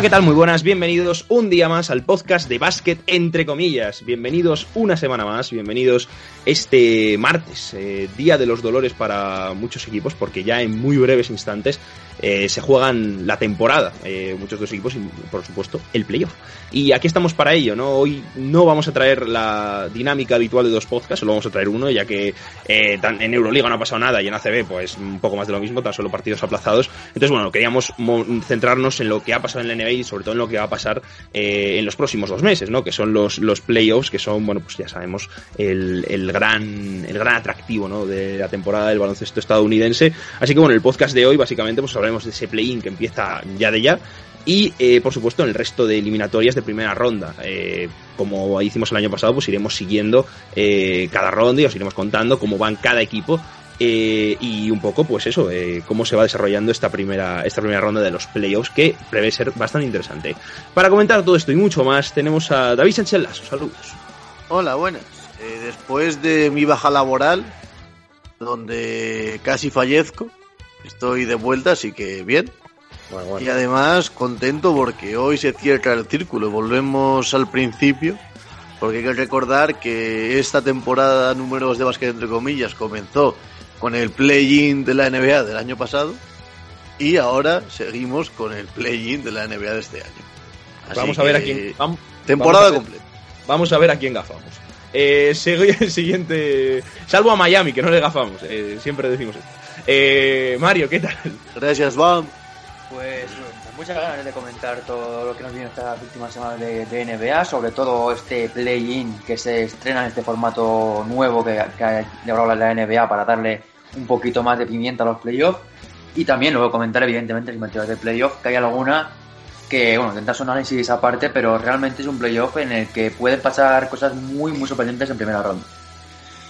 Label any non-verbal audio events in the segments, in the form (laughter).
¿qué tal? Muy buenas, bienvenidos un día más al podcast de básquet entre comillas. Bienvenidos una semana más, bienvenidos este martes, eh, día de los dolores para muchos equipos, porque ya en muy breves instantes eh, se juegan la temporada, eh, muchos de los equipos y por supuesto el playoff. Y aquí estamos para ello, ¿no? Hoy no vamos a traer la dinámica habitual de dos podcasts, solo vamos a traer uno, ya que en Euroliga no ha pasado nada y en ACB pues un poco más de lo mismo, tan solo partidos aplazados. Entonces, bueno, queríamos mo- centrarnos en lo que ha pasado en la NBA y sobre todo en lo que va a pasar eh, en los próximos dos meses, ¿no? Que son los, los playoffs, que son, bueno, pues ya sabemos, el, el gran, el gran atractivo, ¿no? De la temporada del baloncesto estadounidense. Así que bueno, el podcast de hoy básicamente pues hablaremos de ese play-in que empieza ya de ya y eh, por supuesto en el resto de eliminatorias de primera ronda. Eh, como hicimos el año pasado, pues iremos siguiendo cada ronda y os iremos contando cómo van cada equipo. Eh, y un poco, pues eso, eh, cómo se va desarrollando esta primera, esta primera ronda de los playoffs, que prevé ser bastante interesante. Para comentar todo esto y mucho más, tenemos a David Sánchez Lasso. Saludos. Hola, buenas. Eh, después de mi baja laboral, donde casi fallezco, estoy de vuelta, así que bien. Y además contento porque hoy se cierra el círculo. Volvemos al principio, porque hay que recordar que esta temporada número 2 de básquet, entre comillas, comenzó con el play-in de la NBA del año pasado y ahora seguimos con el play-in de la NBA de este año. Así vamos a ver a que quién. vam- Temporada vamos a ver- completa. Vamos a ver a quién gafamos. Eh, (laughs) el siguiente. Salvo a Miami, que no le gafamos. eh, siempre decimos eso. Eh, Mario, ¿qué tal? Gracias, Bam. Pues con muchas ganas de comentar todo lo que nos viene estas últimas semanas de, de NBA, sobre todo este play-in que se estrena en este formato nuevo que, que ha llevado la NBA para darle un poquito más de pimienta a los playoffs. Y también luego comentar, evidentemente, las materias de playoff, que hay alguna que, bueno, tendrá su análisis aparte, pero realmente es un playoff en el que pueden pasar cosas muy, muy sorprendentes en primera ronda.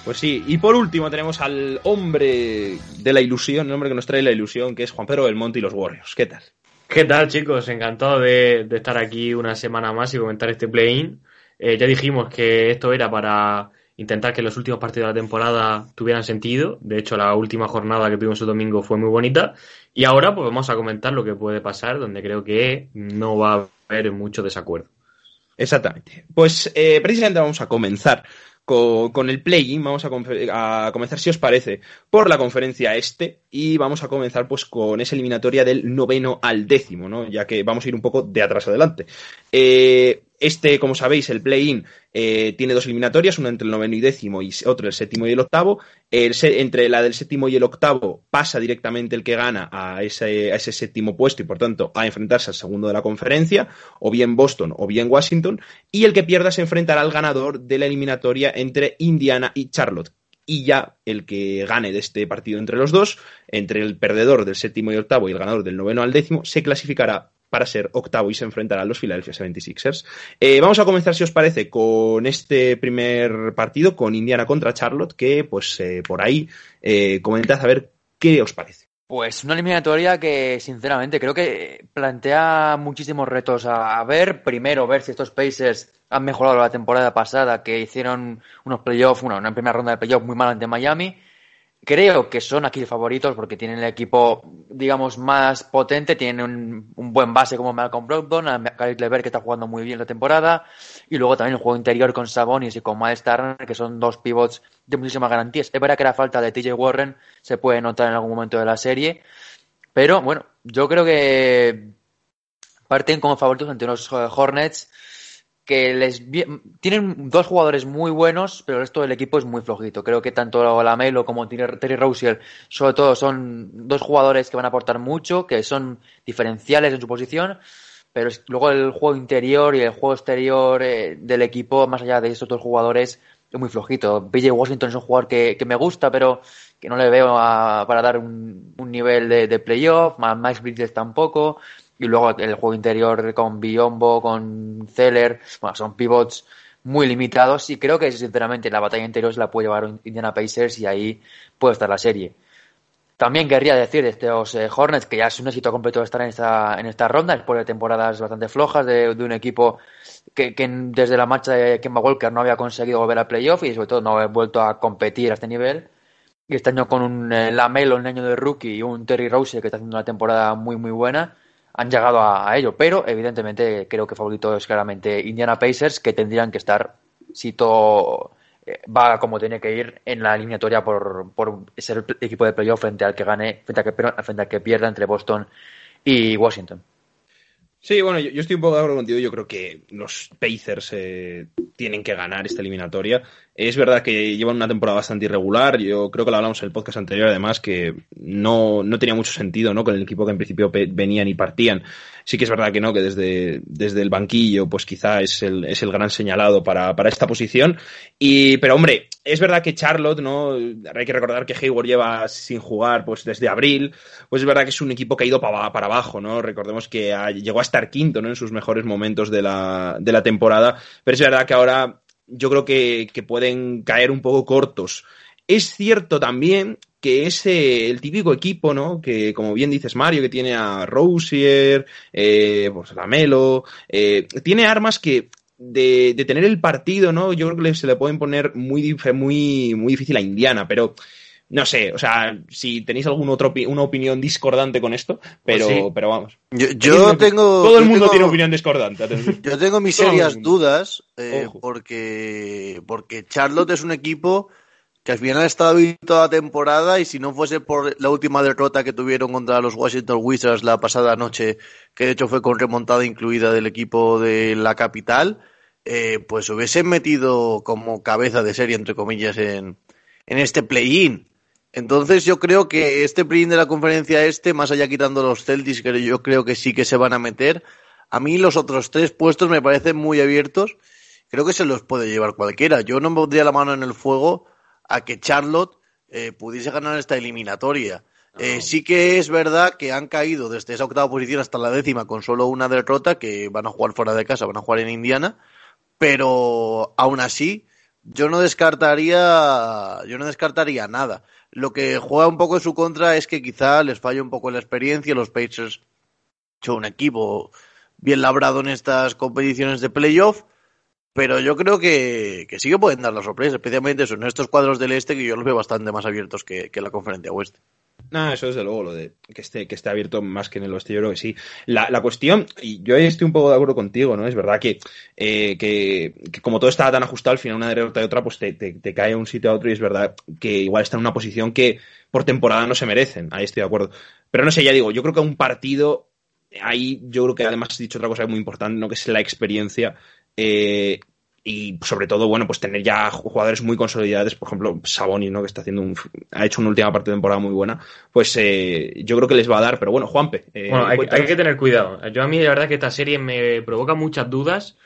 Pues sí, y por último tenemos al hombre de la ilusión, el hombre que nos trae la ilusión, que es Juan Pedro Belmonte y los Warriors. ¿Qué tal? ¿Qué tal, chicos? Encantado de, de estar aquí una semana más y comentar este play-in. Eh, ya dijimos que esto era para intentar que los últimos partidos de la temporada tuvieran sentido. De hecho, la última jornada que tuvimos el domingo fue muy bonita. Y ahora, pues vamos a comentar lo que puede pasar, donde creo que no va a haber mucho desacuerdo. Exactamente. Pues eh, precisamente vamos a comenzar co- con, el play-in. Vamos a, a comenzar, si os parece, por la conferencia este. Y vamos a comenzar pues con esa eliminatoria del noveno al décimo, ¿no? Ya que vamos a ir un poco de atrás adelante. Eh, este, como sabéis, el play-in eh, tiene dos eliminatorias, una entre el noveno y décimo y otro el séptimo y el octavo. Entre la del séptimo y el octavo pasa directamente el que gana a ese, a ese séptimo puesto y por tanto a enfrentarse al segundo de la conferencia, o bien Boston o bien Washington, y el que pierda se enfrentará al ganador de la eliminatoria entre Indiana y Charlotte. Y ya el que gane de este partido entre los dos, entre el perdedor del séptimo y octavo y el ganador del noveno al décimo, se clasificará para ser octavo y se enfrentará a los Philadelphia 76ers. Eh, vamos a comenzar, si os parece, con este primer partido, con Indiana contra Charlotte, que pues eh, por ahí eh, comentad a ver qué os parece. Pues una eliminatoria que, sinceramente, creo que plantea muchísimos retos a, ver. Primero, ver si estos Pacers han mejorado la temporada pasada, que hicieron unos playoffs, bueno, una primera ronda de playoffs muy mal ante Miami. Creo que son aquí favoritos porque tienen el equipo, digamos, más potente, tienen un, buen base como Malcolm Brogdon, a Levert que está jugando muy bien la temporada, y luego también el juego interior con Sabonis y con Miles Turner, que son dos pivots de muchísimas garantías. Es verdad que la falta de TJ Warren se puede notar en algún momento de la serie, pero bueno, yo creo que parten como favoritos ante unos eh, Hornets que les tienen dos jugadores muy buenos, pero el resto del equipo es muy flojito. Creo que tanto Lamelo como Terry Rozier, sobre todo, son dos jugadores que van a aportar mucho, que son diferenciales en su posición, pero luego el juego interior y el juego exterior eh, del equipo, más allá de estos dos jugadores, es muy flojito. BJ Washington es un jugador que, que me gusta, pero que no le veo a- para dar un, un nivel de, playoff. Más Bridges tampoco. Y luego el juego interior con Biombo, con Zeller. Bueno, son pivots muy limitados. Y creo que, sinceramente, la batalla interior se la puede llevar Indiana Pacers y ahí puede estar la serie. También querría decir de estos eh, Hornets que ya es un éxito completo estar en esta, en esta ronda después de temporadas bastante flojas de, un equipo que, desde la marcha de Kemba Walker no había conseguido volver al playoff y sobre todo no había vuelto a competir a este nivel. Y este año con un eh, Lamelo, un año de rookie y un Terry Rose que está haciendo una temporada muy muy buena, han llegado a, ello. Pero evidentemente creo que favorito es claramente Indiana Pacers que tendrían que estar si todo eh, va como tiene que ir en la eliminatoria por, por ser el equipo de playoff frente al que gane, frente al que, al que pierda entre Boston y Washington. Sí, bueno, yo, yo estoy un poco de acuerdo contigo. Yo creo que los Pacers eh, tienen que ganar esta eliminatoria. Es verdad que llevan una temporada bastante irregular. Yo creo que lo hablamos en el podcast anterior, además, que no, no tenía mucho sentido ¿no? con el equipo que en principio venían y partían. Sí que es verdad que no, que desde, desde el banquillo, pues quizá es el, es el gran señalado para, para esta posición. Y, pero hombre, es verdad que Charlotte, ¿no? Hay que recordar que Hayward lleva sin jugar pues desde abril. Pues es verdad que es un equipo que ha ido para, para abajo, ¿no? Recordemos que llegó a estar quinto, ¿no? En sus mejores momentos de la, de la temporada. Pero es verdad que ahora yo creo que, que pueden caer un poco cortos. Es cierto también que es eh, el típico equipo, ¿no? Que, como bien dices, Mario, que tiene a Rosier, eh, pues Lamelo, eh, tiene armas que de, de tener el partido, ¿no? Yo creo que se le pueden poner muy, muy, muy difícil a Indiana, pero no sé, o sea, si tenéis alguna otra opi- una opinión discordante con esto, pero, Pues sí. pero vamos. Yo, yo tengo. Todo el mundo tengo- tiene opinión discordante. atención. (laughs) Yo tengo mis Todo serias dudas eh, porque, porque Charlotte es un equipo que al final ha estado bien toda la temporada y si no fuese por la última derrota que tuvieron contra los Washington Wizards la pasada noche, que de hecho fue con remontada incluida del equipo de la capital, eh, pues hubiesen metido como cabeza de serie, entre comillas, en, en este play-in. Entonces yo creo que este play-in de la conferencia este, más allá quitando los Celtics, que yo creo que sí que se van a meter, a mí los otros tres puestos me parecen muy abiertos. Creo que se los puede llevar cualquiera. Yo no me pondría la mano en el fuego a que Charlotte eh, pudiese ganar esta eliminatoria. Eh, sí que es verdad que han caído desde esa octava posición hasta la décima con solo una derrota, que van a jugar fuera de casa, van a jugar en Indiana, pero aún así yo no descartaría yo no descartaría nada. Lo que juega un poco en su contra es que quizá les falle un poco la experiencia. Los Pacers son un equipo bien labrado en estas competiciones de playoff, pero yo creo que, que sí que pueden dar la sorpresa, especialmente eso, en estos cuadros del este que yo los veo bastante más abiertos que, que la conferencia oeste. No, eso desde luego, lo de que esté, que esté abierto más que en el oeste, yo creo que sí. La, la cuestión, y yo estoy un poco de acuerdo contigo, ¿no? Es verdad que, eh, que, que como todo está tan ajustado, al final una derrota de otra, pues te, te, te cae de un sitio a otro y es verdad que igual está en una posición que por temporada no se merecen. Ahí estoy de acuerdo. Pero no sé, ya digo, yo creo que un partido, ahí yo creo que además has dicho otra cosa muy importante, ¿no? Que es la experiencia. Eh, y sobre todo, bueno, pues tener ya jugadores muy consolidados, por ejemplo, Saboni, ¿no? Que está haciendo un, ha hecho una última parte de temporada muy buena, pues eh, yo creo que les va a dar, pero bueno, Juanpe. eh, Bueno, hay, que tener cuidado. Yo a mí la verdad que esta serie me provoca muchas dudas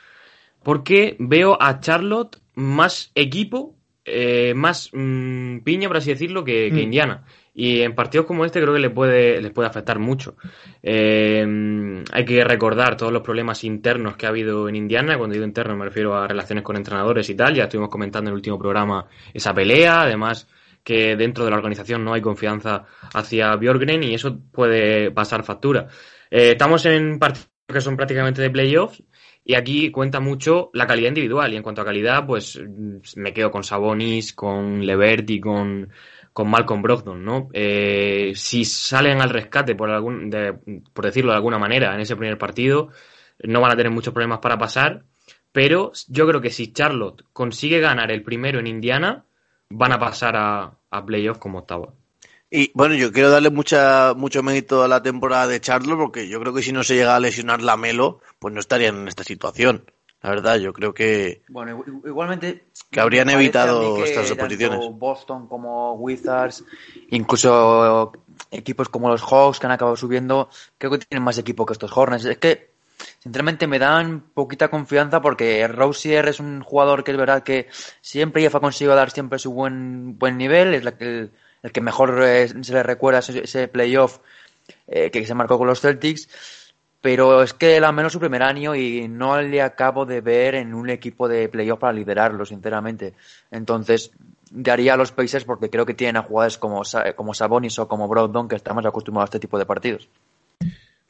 porque veo a Charlotte más equipo, eh, más mm, piña, por así decirlo, que, que Mm. Indiana. Y en partidos como este creo que les puede, les puede afectar mucho. Eh, hay que recordar todos los problemas internos que ha habido en Indiana. Cuando digo internos me refiero a relaciones con entrenadores y tal. Ya estuvimos comentando en el último programa esa pelea. Además, que dentro de la organización no hay confianza hacia Björgren y eso puede pasar factura. Eh, estamos en partidos que son prácticamente de playoffs y aquí cuenta mucho la calidad individual y en cuanto a calidad pues mm, me quedo con Sabonis, con Levert y con, con Malcolm Brogdon, ¿no? Eh, si salen al rescate por algún, de- por decirlo de alguna manera en ese primer partido no van a tener muchos problemas para pasar pero yo creo que si Charlotte consigue ganar el primero en Indiana van a pasar a, a playoff como octavo. Y bueno, yo quiero darle mucha, mucho mérito a la temporada de Charlotte porque yo creo que si no se llega a lesionar la Melo, pues no estarían en esta situación. La verdad, yo creo que Bueno, igu- igualmente. Que habrían evitado que estas tanto oposiciones. Boston como Wizards, incluso equipos como los Hawks que han acabado subiendo, creo que tienen más equipo que estos Hornets. Es que sinceramente me dan poquita confianza porque Rousier es un jugador que es verdad que siempre lleva consigo dar siempre su buen, buen nivel, es la que, el, el que mejor eh, se le recuerda ese, ese playoff eh, que se marcó con los Celtics, pero es que él al menos su primer año y no le acabo de ver en un equipo de playoff para liderarlo, sinceramente. Entonces, daría a los Pacers porque creo que tienen a jugadores como, Sa- como Sabonis o como Brogdon que están más acostumbrados a este tipo de partidos.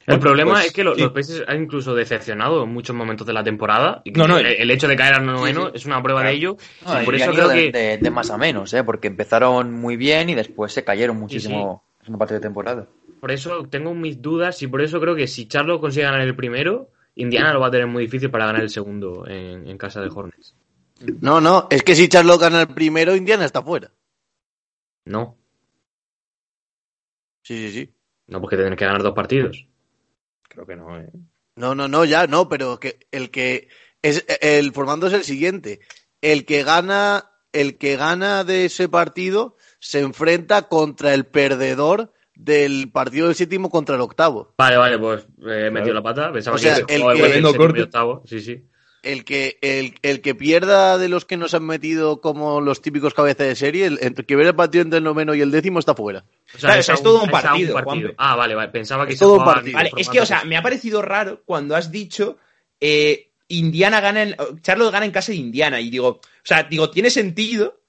El problema pues, es que los, sí. los Pacers han incluso decepcionado en muchos momentos de la temporada. Y No, no, el, el hecho de caer al noveno sí. es una prueba de ello. No, y por eso creo de, que. de- de más a menos, ¿eh? porque empezaron muy bien y después se cayeron muchísimo en una parte de temporada. Por eso tengo mis dudas y por eso creo que si Charlo consigue ganar el primero, Indiana lo va a tener muy difícil para ganar el segundo en, en casa de Hornets. No, no, es que si Charlotte gana el primero, Indiana está fuera. No, Sí, sí, sí. no porque tienen que ganar dos partidos. Creo que no, ¿eh? No, no, no, ya, no, pero que el que es el formando es el siguiente. El que gana, el que gana de ese partido se enfrenta contra el perdedor del partido del séptimo contra el octavo. Vale, vale, pues eh, he metido la pata. Pensaba O sea, que el que- séptimo y corte. octavo. Sí, sí. El que, el, el que pierda de los que nos han metido como los típicos cabezas de serie, el, el que pierda el partido entre el noveno y el décimo está fuera. O Claro, es o sea, es a todo un es partido. Ah, vale, vale. Pensaba que Es se todo un partido. Vale, es que, o sea, me ha parecido raro cuando has dicho eh, Indiana gana en. Charlotte gana en casa de Indiana. Y digo, o sea, digo, tiene sentido,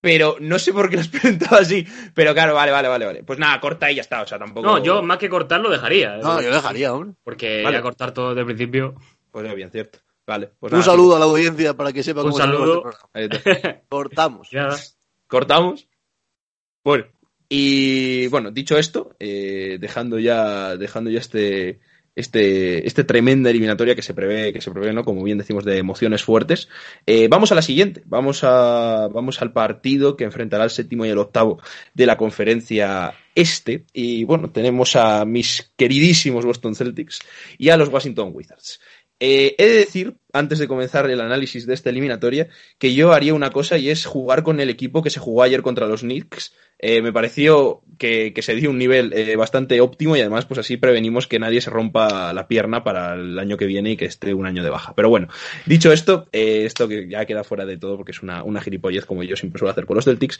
pero no sé por qué lo has (laughs) presentado así. Pero claro, vale, vale, vale, vale. Pues nada, corta y ya está. O sea, tampoco. No, yo más que cortar lo dejaría. ¿eh? No, yo dejaría aún. Porque Vale. ya cortar todo desde el principio. Pues es bien cierto. Vale, pues Un nada, saludo a la audiencia para que sepa Un cómo saludo. (laughs) Cortamos. Ya. cortamos. Bueno, y bueno, dicho esto, eh, dejando ya, dejando ya este, este, este tremenda eliminatoria que se prevé, que se prevé, ¿no? Como bien decimos, de emociones fuertes. eh, vamos a la siguiente. Vamos a, vamos al partido que enfrentará el séptimo y el octavo de la conferencia este. Y bueno, tenemos a mis queridísimos Boston Celtics y a los Washington Wizards. Eh, he de decir, antes de comenzar el análisis de esta eliminatoria, que yo haría una cosa y es jugar con el equipo que se jugó ayer contra los Knicks. Eh, me pareció que, se dio un nivel eh, bastante óptimo y además pues así prevenimos que nadie se rompa la pierna para el año que viene y que esté un año de baja. Pero bueno, dicho esto, esto que ya queda fuera de todo porque es una, una gilipollez como yo siempre suelo hacer con los Celtics.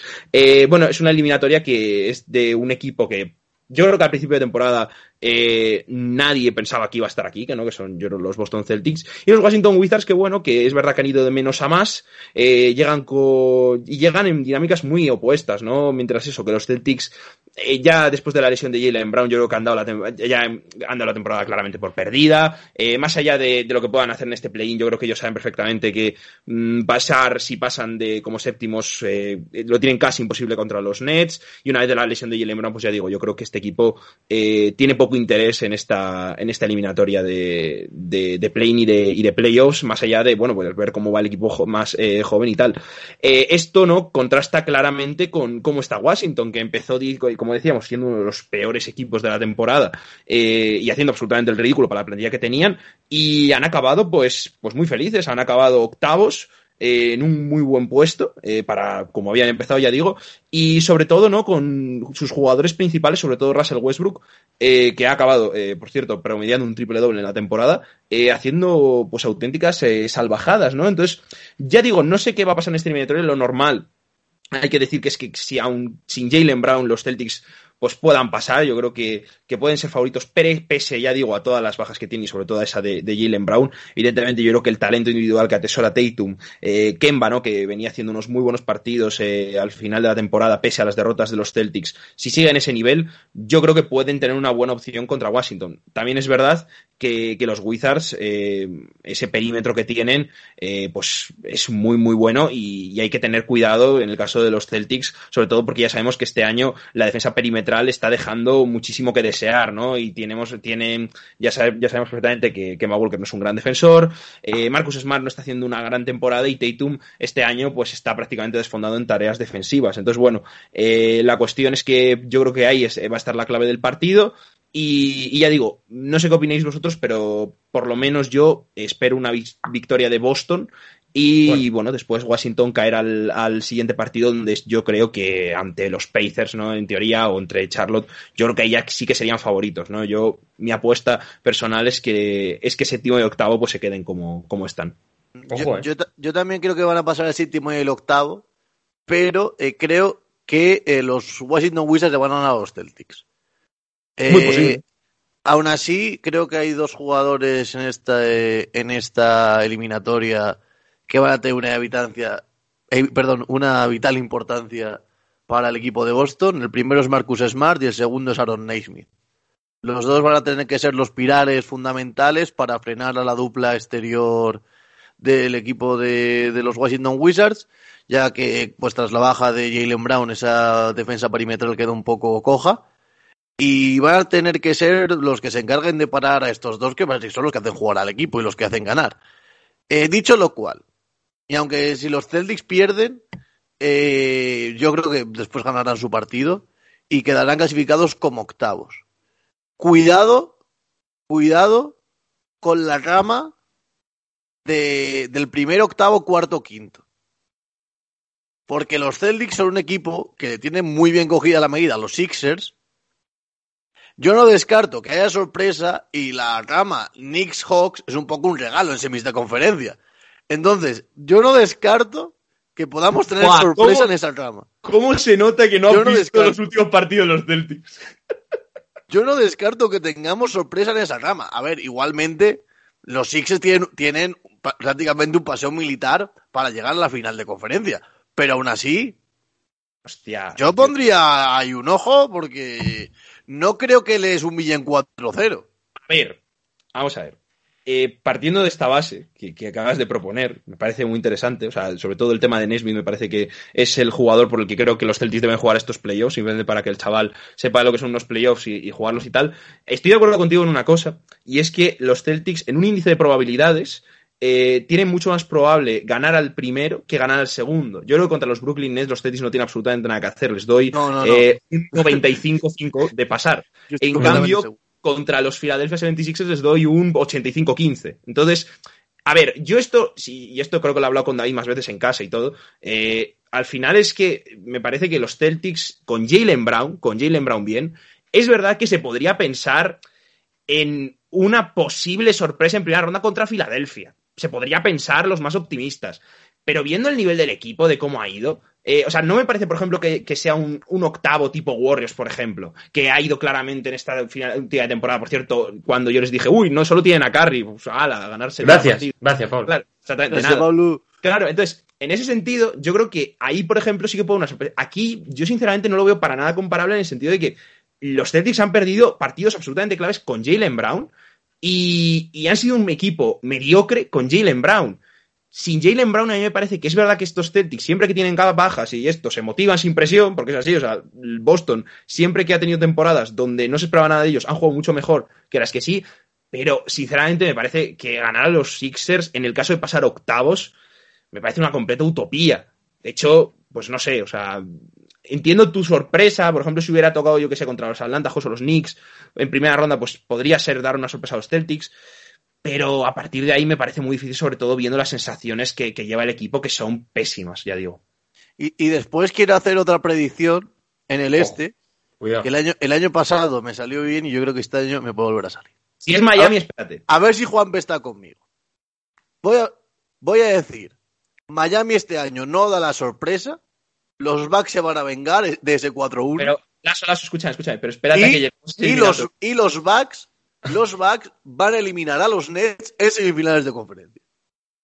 Bueno, es una eliminatoria que es de un equipo que yo creo que al principio de temporada eh, nadie pensaba que iba a estar aquí, que no, que son yo los Boston Celtics y los Washington Wizards, que bueno, que es verdad que han ido de menos a más, eh, llegan con y llegan en dinámicas muy opuestas, ¿no? Mientras eso, que los Celtics eh, ya después de la lesión de Jalen Brown, yo creo que han dado la, temporada claramente por perdida. Más allá de, lo que puedan hacer en este play-in, yo creo que ellos saben perfectamente que mm, pasar, si pasan de como séptimos, lo tienen casi imposible contra los Nets. Y una vez de la lesión de Jalen Brown, pues ya digo, yo creo que este equipo eh, tiene poco interés en esta, en esta eliminatoria de, de, play-in y de, y de playoffs, más allá de, bueno, pues ver cómo va el equipo más eh, joven y tal. Eh, esto no contrasta claramente con cómo está Washington, que empezó, como decíamos, siendo uno de los peores equipos de la temporada eh, y haciendo absolutamente el ridículo para la plantilla que tenían, y han acabado pues, pues muy felices, han acabado octavos. Eh, en un muy buen puesto eh, para como habían empezado ya digo y sobre todo no con sus jugadores principales sobre todo Russell Westbrook eh, que ha acabado por cierto promediando un triple doble en la temporada haciendo pues auténticas salvajadas no entonces ya digo no sé qué va a pasar en este eliminatorio lo normal hay que decir que es que si aún sin Jalen Brown los Celtics pues puedan pasar, yo creo que, que pueden ser favoritos, pese, ya digo, a todas las bajas que tiene y sobre todo a esa de, Jalen Brown, evidentemente yo creo que el talento individual que atesora Tatum, eh, Kemba, ¿no? que venía haciendo unos muy buenos partidos eh, al final de la temporada, pese a las derrotas de los Celtics, si sigue en ese nivel, yo creo que pueden tener una buena opción contra Washington. También es verdad que, los Wizards, eh, ese perímetro que tienen, pues es muy, muy bueno y, y hay que tener cuidado en el caso de los Celtics, sobre todo porque ya sabemos que este año la defensa perimetral está dejando muchísimo que desear, ¿no? Y tenemos, tiene, ya, sabe- ya sabemos perfectamente que, que Walker no es un gran defensor, eh, Marcus Smart no está haciendo una gran temporada y Tatum este año pues está prácticamente desfondado en tareas defensivas. Entonces, bueno, eh, la cuestión es que yo creo que ahí es- va a estar la clave del partido. Y, ya digo, no sé qué opináis vosotros, pero por lo menos yo espero una vic- victoria de Boston Y bueno, después Washington caerá al, al, siguiente partido donde yo creo que ante los Pacers, ¿no? En teoría, o entre Charlotte, yo creo que ahí ya sí que serían favoritos, ¿no? Yo, mi apuesta personal es que, es que séptimo y octavo pues se queden como, como están. Ojo, yo, eh. yo, yo, también creo que van a pasar el séptimo y el octavo, pero eh, creo que eh, los Washington Wizards le van a ganar a los Celtics. Muy posible. Aún así, creo que hay dos jugadores en esta, en esta eliminatoria que van a tener una habitancia, eh, perdón, una vital importancia para el equipo de Boston. El primero es Marcus Smart y el segundo es Aaron Naismith. Los dos van a tener que ser los pilares fundamentales para frenar a la dupla exterior del equipo de, los Washington Wizards, ya que pues tras la baja de Jalen Brown esa defensa perimetral queda un poco coja. Y van a tener que ser los que se encarguen de parar a estos dos, que son los que hacen jugar al equipo y los que hacen ganar. Eh, dicho lo cual, y aunque si los Celtics pierden, eh, yo creo que después ganarán su partido y quedarán clasificados como octavos. Cuidado, cuidado con la rama de, del primer octavo, cuarto, quinto. Porque los Celtics son un equipo que tiene muy bien cogida la medida, los Sixers. Yo no descarto que haya sorpresa y la rama Knicks Hawks es un poco un regalo en semis de conferencia. Entonces, yo no descarto que podamos tener Buah, sorpresa en esa rama. ¿Cómo se nota que no Yo has no visto descarto. los últimos partidos de los Celtics? (laughs) Yo no descarto que tengamos sorpresa en esa rama. A ver, igualmente, los Sixers tienen, prácticamente un paseo militar para llegar a la final de conferencia. Pero aún así, Hostia. yo pondría ahí un ojo porque no creo que les humillen 4-0. A ver, vamos a ver. Eh, partiendo de esta base que, que acabas de proponer, me parece muy interesante. O sea, sobre todo el tema de Nesmith me parece que es el jugador por el que creo que los Celtics deben jugar estos playoffs, simplemente para que el chaval sepa lo que son unos playoffs y, y jugarlos y tal. Estoy de acuerdo contigo en una cosa, y es que los Celtics, en un índice de probabilidades, eh, tienen mucho más probable ganar al primero que ganar al segundo. Yo creo que contra los Brooklyn Nets los Celtics no tienen absolutamente nada que hacer. Les doy No, no, no. eh, un 95-5 de pasar. En cambio. Contra los Philadelphia 76ers les doy un 85-15. Entonces, a ver, yo esto, sí, y esto creo que lo he hablado con David más veces en casa y todo, eh, al final es que me parece que los Celtics con Jalen Brown, con Jalen Brown bien, es verdad que se podría pensar en una posible sorpresa en primera ronda contra Filadelfia. Se podría pensar los más optimistas. Pero viendo el nivel del equipo, de cómo ha ido, eh, o sea, no me parece, por ejemplo, que, que sea un, un, octavo tipo Warriors, por ejemplo, que ha ido claramente en esta final, última temporada. Por cierto, cuando yo les dije, uy, no solo tienen a Curry, pues, ala, a ganarse. Gracias, gracias, Pablo. Claro, exactamente Gracias, nada. Pablo. Claro, entonces, en ese sentido, yo creo que ahí, por ejemplo, sí que puedo una sorpresa. Aquí, yo sinceramente no lo veo para nada comparable en el sentido de que los Celtics han perdido partidos absolutamente claves con Jalen Brown y, y han sido un equipo mediocre con Jalen Brown. Sin Jalen Brown, a mí me parece que es verdad que estos Celtics, siempre que tienen bajas y esto, se motivan sin presión, porque es así, o sea, Boston, siempre que ha tenido temporadas donde no se esperaba nada de ellos, han jugado mucho mejor que las que sí, pero sinceramente me parece que ganar a los Sixers, en el caso de pasar octavos, me parece una completa utopía. De hecho, pues no sé, o sea, entiendo tu sorpresa, por ejemplo, si hubiera tocado, yo que sé, contra los Atlanta o los Knicks en primera ronda, pues podría ser dar una sorpresa a los Celtics, pero a partir de ahí me parece muy difícil, sobre todo viendo las sensaciones que, que lleva el equipo, que son pésimas, ya digo. Y, y después quiero hacer otra predicción en el este. Cuidado. que el año, el año pasado me salió bien y yo creo que este año me puede volver a salir. Si es Miami, espérate. A ver si Juan está conmigo. Voy a, voy a decir, Miami este año no da la sorpresa, los Bucks se van a vengar de ese 4-1 Pero, Lazo, Lazo, escúchame, escúchame, pero espérate a que lleguemos y los, y los Bucks, los Bucks van a eliminar a los Nets en semifinales de conferencia.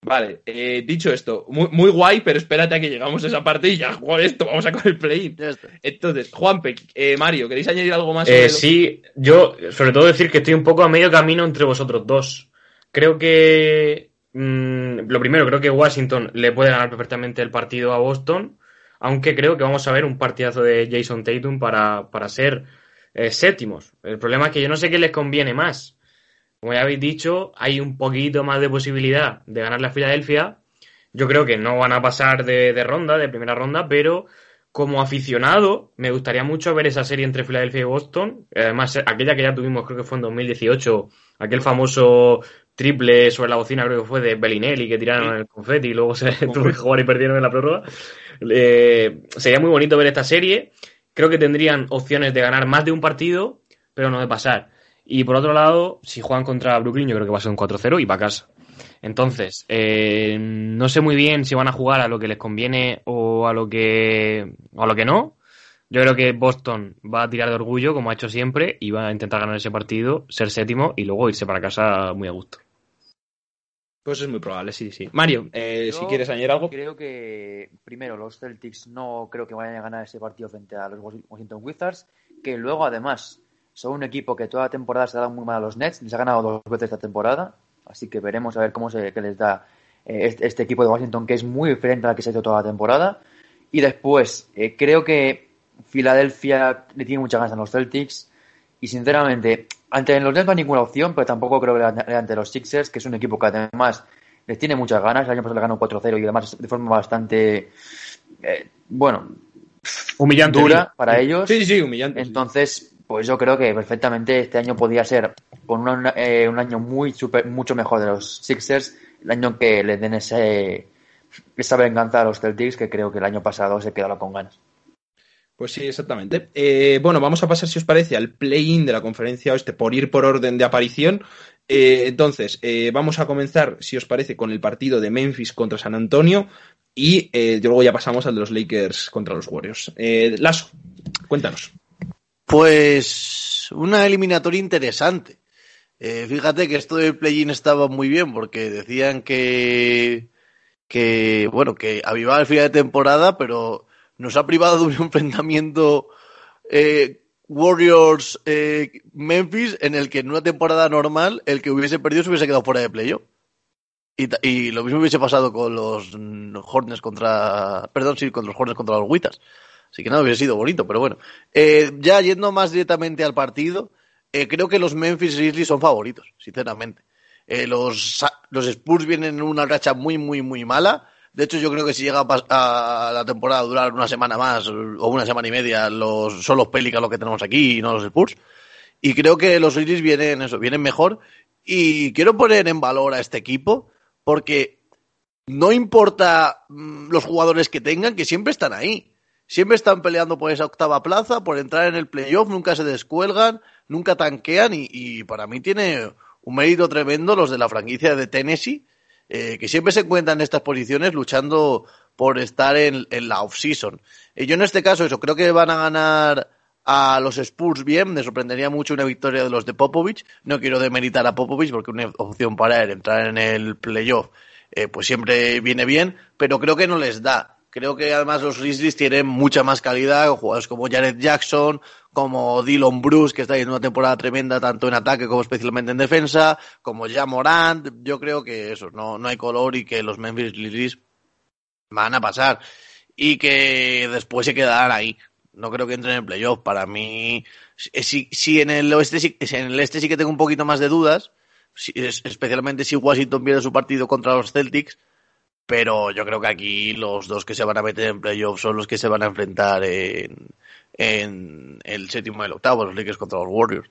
Vale, eh, dicho esto, muy, muy, guay, pero espérate a que llegamos a esa parte y ya, joder, esto, vamos a con el play-in. Está. Entonces, Juanpe, eh, Mario, ¿queréis añadir algo más? Eh, lo- sí, yo sobre todo decir que estoy un poco a medio camino entre vosotros dos. Creo que mm, lo primero, creo que Washington le puede ganar perfectamente el partido a Boston, aunque creo que vamos a ver un partidazo de Jason Tatum para, para ser eh, séptimos. El problema es que yo no sé qué les conviene más. Como ya habéis dicho, hay un poquito más de posibilidad de ganar la Filadelfia. Yo creo que no van a pasar de, de ronda, de primera ronda, pero como aficionado, me gustaría mucho ver esa serie entre Filadelfia y Boston. Además, aquella que ya tuvimos, creo que fue en 2018, aquel famoso triple sobre la bocina, creo que fue de Bellinelli, que tiraron el confeti y luego se tuvo que jugar y perdieron en la prórroga. Eh, sería muy bonito ver esta serie. Creo que tendrían opciones de ganar más de un partido, pero no de pasar. Y por otro lado, si juegan contra Brooklyn, yo creo que va a ser un 4-0 y va casa. Entonces, eh, no sé muy bien si van a jugar a lo que les conviene o a lo que, o a lo que no. Yo creo que Boston va a tirar de orgullo, como ha hecho siempre, y va a intentar ganar ese partido, ser séptimo y luego irse para casa muy a gusto. Pues es muy probable, sí, sí. Mario, eh, si quieres añadir algo. Creo que, primero, los Celtics no creo que vayan a ganar ese partido frente a los Washington Wizards, que luego, además, son un equipo que toda la temporada se ha dado muy mal a los Nets, les ha ganado dos veces esta temporada, así que veremos a ver cómo se qué les da eh, este, este equipo de Washington, que es muy diferente al que se ha hecho toda la temporada. Y después, eh, creo que Filadelfia le tiene muchas ganas a los Celtics, y sinceramente, ante los Nets no hay ninguna opción, pero tampoco creo que le ante- los Sixers, que es un equipo que además les tiene muchas ganas. El año pasado le ganó 4-0 y además de forma bastante, eh, bueno, Humillante. dura para ellos. Sí, sí, humillante. Entonces, pues yo creo que perfectamente este año podría ser con una- eh, un año muy super, mucho mejor de los Sixers, el año que les den ese, esa venganza a los Celtics, que creo que el año pasado se quedaron con ganas. Pues sí, exactamente. Eh, bueno, vamos a pasar, si os parece, al play-in de la conferencia oeste por ir por orden de aparición. Eh, entonces, eh, vamos a comenzar, si os parece, con el partido de Memphis contra San Antonio y luego ya pasamos al de los Lakers contra los Warriors. Lasso, cuéntanos. Pues una eliminatoria interesante. Fíjate que esto del play-in estaba muy bien porque decían que, que, bueno, que avivaba el final de temporada, pero nos ha privado de un enfrentamiento eh, Warriors-Memphis en el que en una temporada normal el que hubiese perdido se hubiese quedado fuera de playoff. Y, y lo mismo hubiese pasado con los Hornets contra, perdón, sí, con los Hornets contra los Witas. Así que nada, hubiese sido bonito, pero bueno. Eh, ya yendo más directamente al partido, eh, creo que los Memphis Grizzlies son favoritos, sinceramente. Eh, los, los Spurs vienen en una racha muy, muy, muy mala. De hecho, yo creo que si llega a, la temporada a durar una semana más o una semana y media, los, son los Pelicans los que tenemos aquí y no los Spurs. Y creo que los Grizzlies vienen, eso, vienen mejor. Y quiero poner en valor a este equipo porque no importa mm, los jugadores que tengan, que siempre están ahí. Siempre están peleando por esa octava plaza, por entrar en el playoff, nunca se descuelgan, nunca tanquean y para mí tiene un mérito tremendo los de la franquicia de Tennessee, eh, que siempre se encuentran en estas posiciones luchando por estar en, la off-season. Eh, yo en este caso eso, creo que van a ganar a los Spurs bien, me sorprendería mucho una victoria de los de Popovich, no quiero demeritar a Popovich porque una opción para él entrar en el playoff eh, pues siempre viene bien, pero creo que no les da. Creo que además los Grizzlies tienen mucha más calidad, jugadores como Jared Jackson, como Dylan Bruce, que está en una temporada tremenda tanto en ataque como especialmente en defensa, como ya Morant. Yo creo que eso, no, no hay color y que los Memphis Grizzlies van a pasar y que después se quedarán ahí. No creo que entren en playoff. Para mí, si, si en el oeste si en el este sí que tengo un poquito más de dudas, especialmente si Washington pierde su partido contra los Celtics, pero yo creo que aquí los dos que se van a meter en playoff son los que se van a enfrentar en, el séptimo y el octavo, los Lakers contra los Warriors.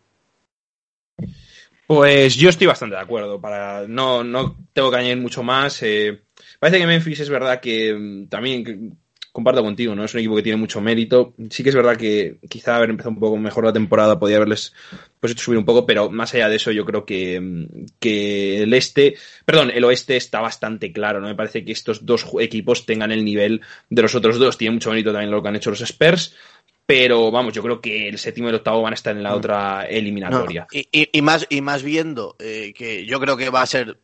Pues yo estoy bastante de acuerdo. Para, no, no tengo que añadir mucho más. eh, parece que Memphis es verdad que mm, también comparto contigo, ¿no? Es un equipo que tiene mucho mérito. Sí que es verdad que quizá haber empezado un poco mejor la temporada podía haberles pues hecho subir un poco, pero más allá de eso yo creo que, mm, que el este, perdón, el oeste está bastante claro, ¿no? Me parece que estos dos equipos tengan el nivel de los otros dos. Tiene mucho mérito también lo que han hecho los Spurs. Pero vamos, yo creo que el séptimo y el octavo van a estar en la otra eliminatoria. No, y, y- y más, y más viendo eh, que yo creo que va a ser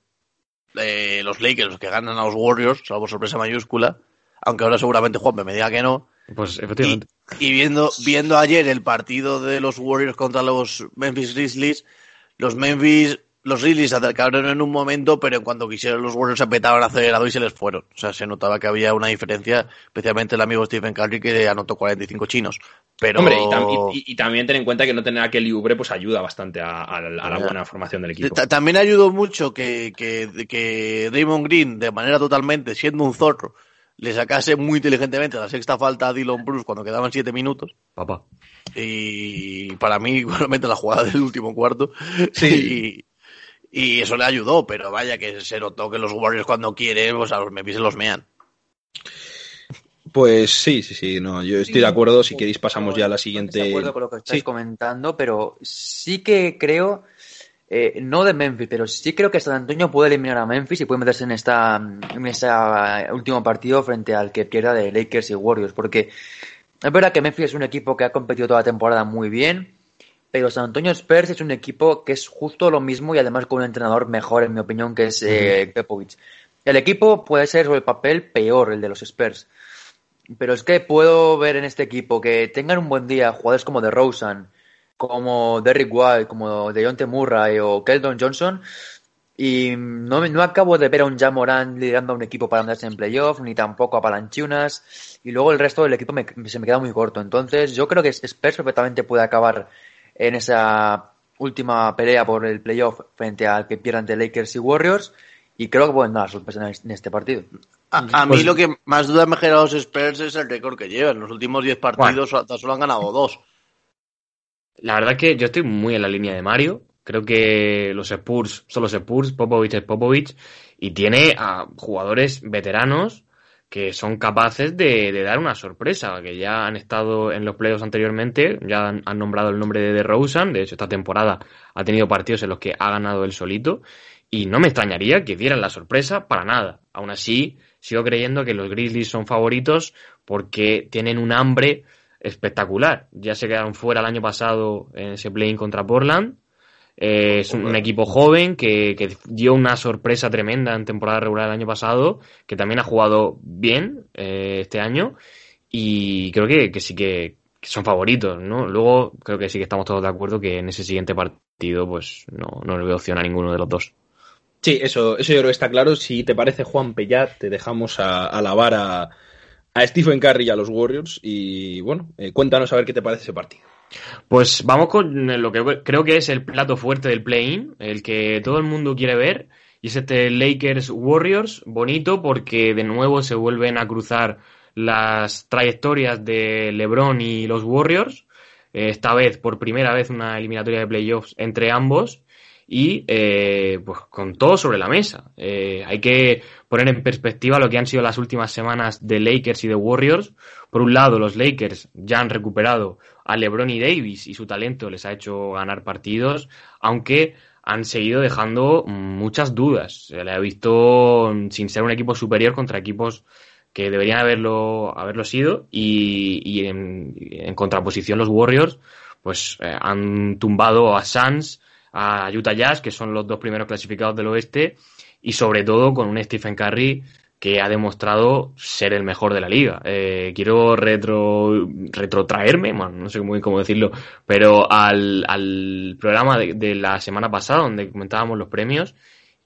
eh, los Lakers los que ganan a los Warriors, salvo sorpresa mayúscula, aunque ahora seguramente Juan me diga que no. Pues Y, efectivamente. y viendo, viendo ayer el partido de los Warriors contra los Memphis Grizzlies, los Memphis, los Grizzlies se acercaron en un momento, pero en cuanto quisieron los Warriors se petaron acelerado y se les fueron. O sea, se notaba que había una diferencia, especialmente el amigo Stephen Curry que anotó 45 chinos. Pero... Hombre, y, tam- y- y también ten en cuenta que no tener a Kelly Oubre pues ayuda bastante a, a la a la Ya. buena formación del equipo. Ta- También ayudó mucho que, que, que Draymond Green, de manera totalmente, siendo un zorro, le sacase muy inteligentemente la sexta falta a Dylan Bruce cuando quedaban siete minutos. Papá. Y para mí, (laughs) igualmente, la jugada del último cuarto. Sí. y eso le ayudó, pero vaya que se notó que los Warriors cuando quieren, pues a los Memphis se los mean. Pues sí, sí, sí, no, yo estoy de acuerdo. Si queréis pasamos ya a la siguiente. Estoy de acuerdo con lo que estáis Sí. comentando, pero sí que creo, eh, no de Memphis, pero sí creo que San Antonio puede eliminar a Memphis y puede meterse en esta en ese último partido frente al que pierda de Lakers y Warriors, porque es verdad que Memphis es un equipo que ha competido toda la temporada muy bien, pero San Antonio Spurs es un equipo que es justo lo mismo y además con un entrenador mejor, en mi opinión, que es eh, Popovich. El equipo puede ser sobre el papel peor, el de los Spurs. Pero es que puedo ver en este equipo que tengan un buen día jugadores como DeRozan, como Derrick White, como Deontay Murray o Keldon Johnson. Y no, me- no acabo de ver a un Jamoran liderando a un equipo para andarse en playoff, ni tampoco a Palanchunas. Y luego el resto del equipo me- se me queda muy corto. Entonces yo creo que Spurs perfectamente puede acabar en esa última pelea por el playoff frente al que pierdan de Lakers y Warriors. Y creo que pueden dar sorpresa en este- en este partido. A, a mí Pues- lo que más duda me ha generado los Spurs es el récord que llevan. Los últimos 10 partidos solo- solo han ganado dos. La verdad que yo estoy muy en la línea de Mario. Creo que los Spurs son los Spurs, Popovich es Popovich, y tiene a jugadores veteranos que son capaces de, de dar una sorpresa, que ya han estado en los playoffs anteriormente, ya han, han nombrado el nombre de DeRozan, de hecho esta temporada ha tenido partidos en los que ha ganado él solito, y no me extrañaría que dieran la sorpresa para nada. Aún así, sigo creyendo que los Grizzlies son favoritos porque tienen un hambre espectacular. Ya se quedaron fuera el año pasado en ese play-in contra Portland. Eh, es un, un equipo joven que, que dio una sorpresa tremenda en temporada regular el año pasado, que también ha jugado bien eh, este año y creo que, que sí que, que son favoritos, ¿no? Luego creo que sí que estamos todos de acuerdo que en ese siguiente partido pues no, no le veo opción a ninguno de los dos. Sí, eso, eso yo creo que está claro. Si te parece, Juan Pellat, te dejamos a, a lavar a, a Stephen Curry y a los Warriors. Y bueno, eh, cuéntanos a ver qué te parece ese partido. Pues vamos con lo que creo que es el plato fuerte del play-in, el que todo el mundo quiere ver, y es este Lakers Warriors, bonito porque de nuevo se vuelven a cruzar las trayectorias de LeBron y los Warriors, eh, esta vez por primera vez una eliminatoria de playoffs entre ambos, y eh, pues con todo sobre la mesa. Eh, hay que poner en perspectiva lo que han sido las últimas semanas de Lakers y de Warriors. Por un lado, los Lakers ya han recuperado a LeBron y Davis y su talento les ha hecho ganar partidos, aunque han seguido dejando muchas dudas. Se le ha visto sin ser un equipo superior contra equipos que deberían haberlo, haberlo sido y, y en, contraposición los Warriors pues eh, han tumbado a Suns, a Utah Jazz, que son los dos primeros clasificados del oeste, y sobre todo con un Stephen Curry que ha demostrado ser el mejor de la liga. Eh, quiero retro, retrotraerme, bueno, no sé muy bien cómo decirlo, pero al, al programa de, de, la semana pasada donde comentábamos los premios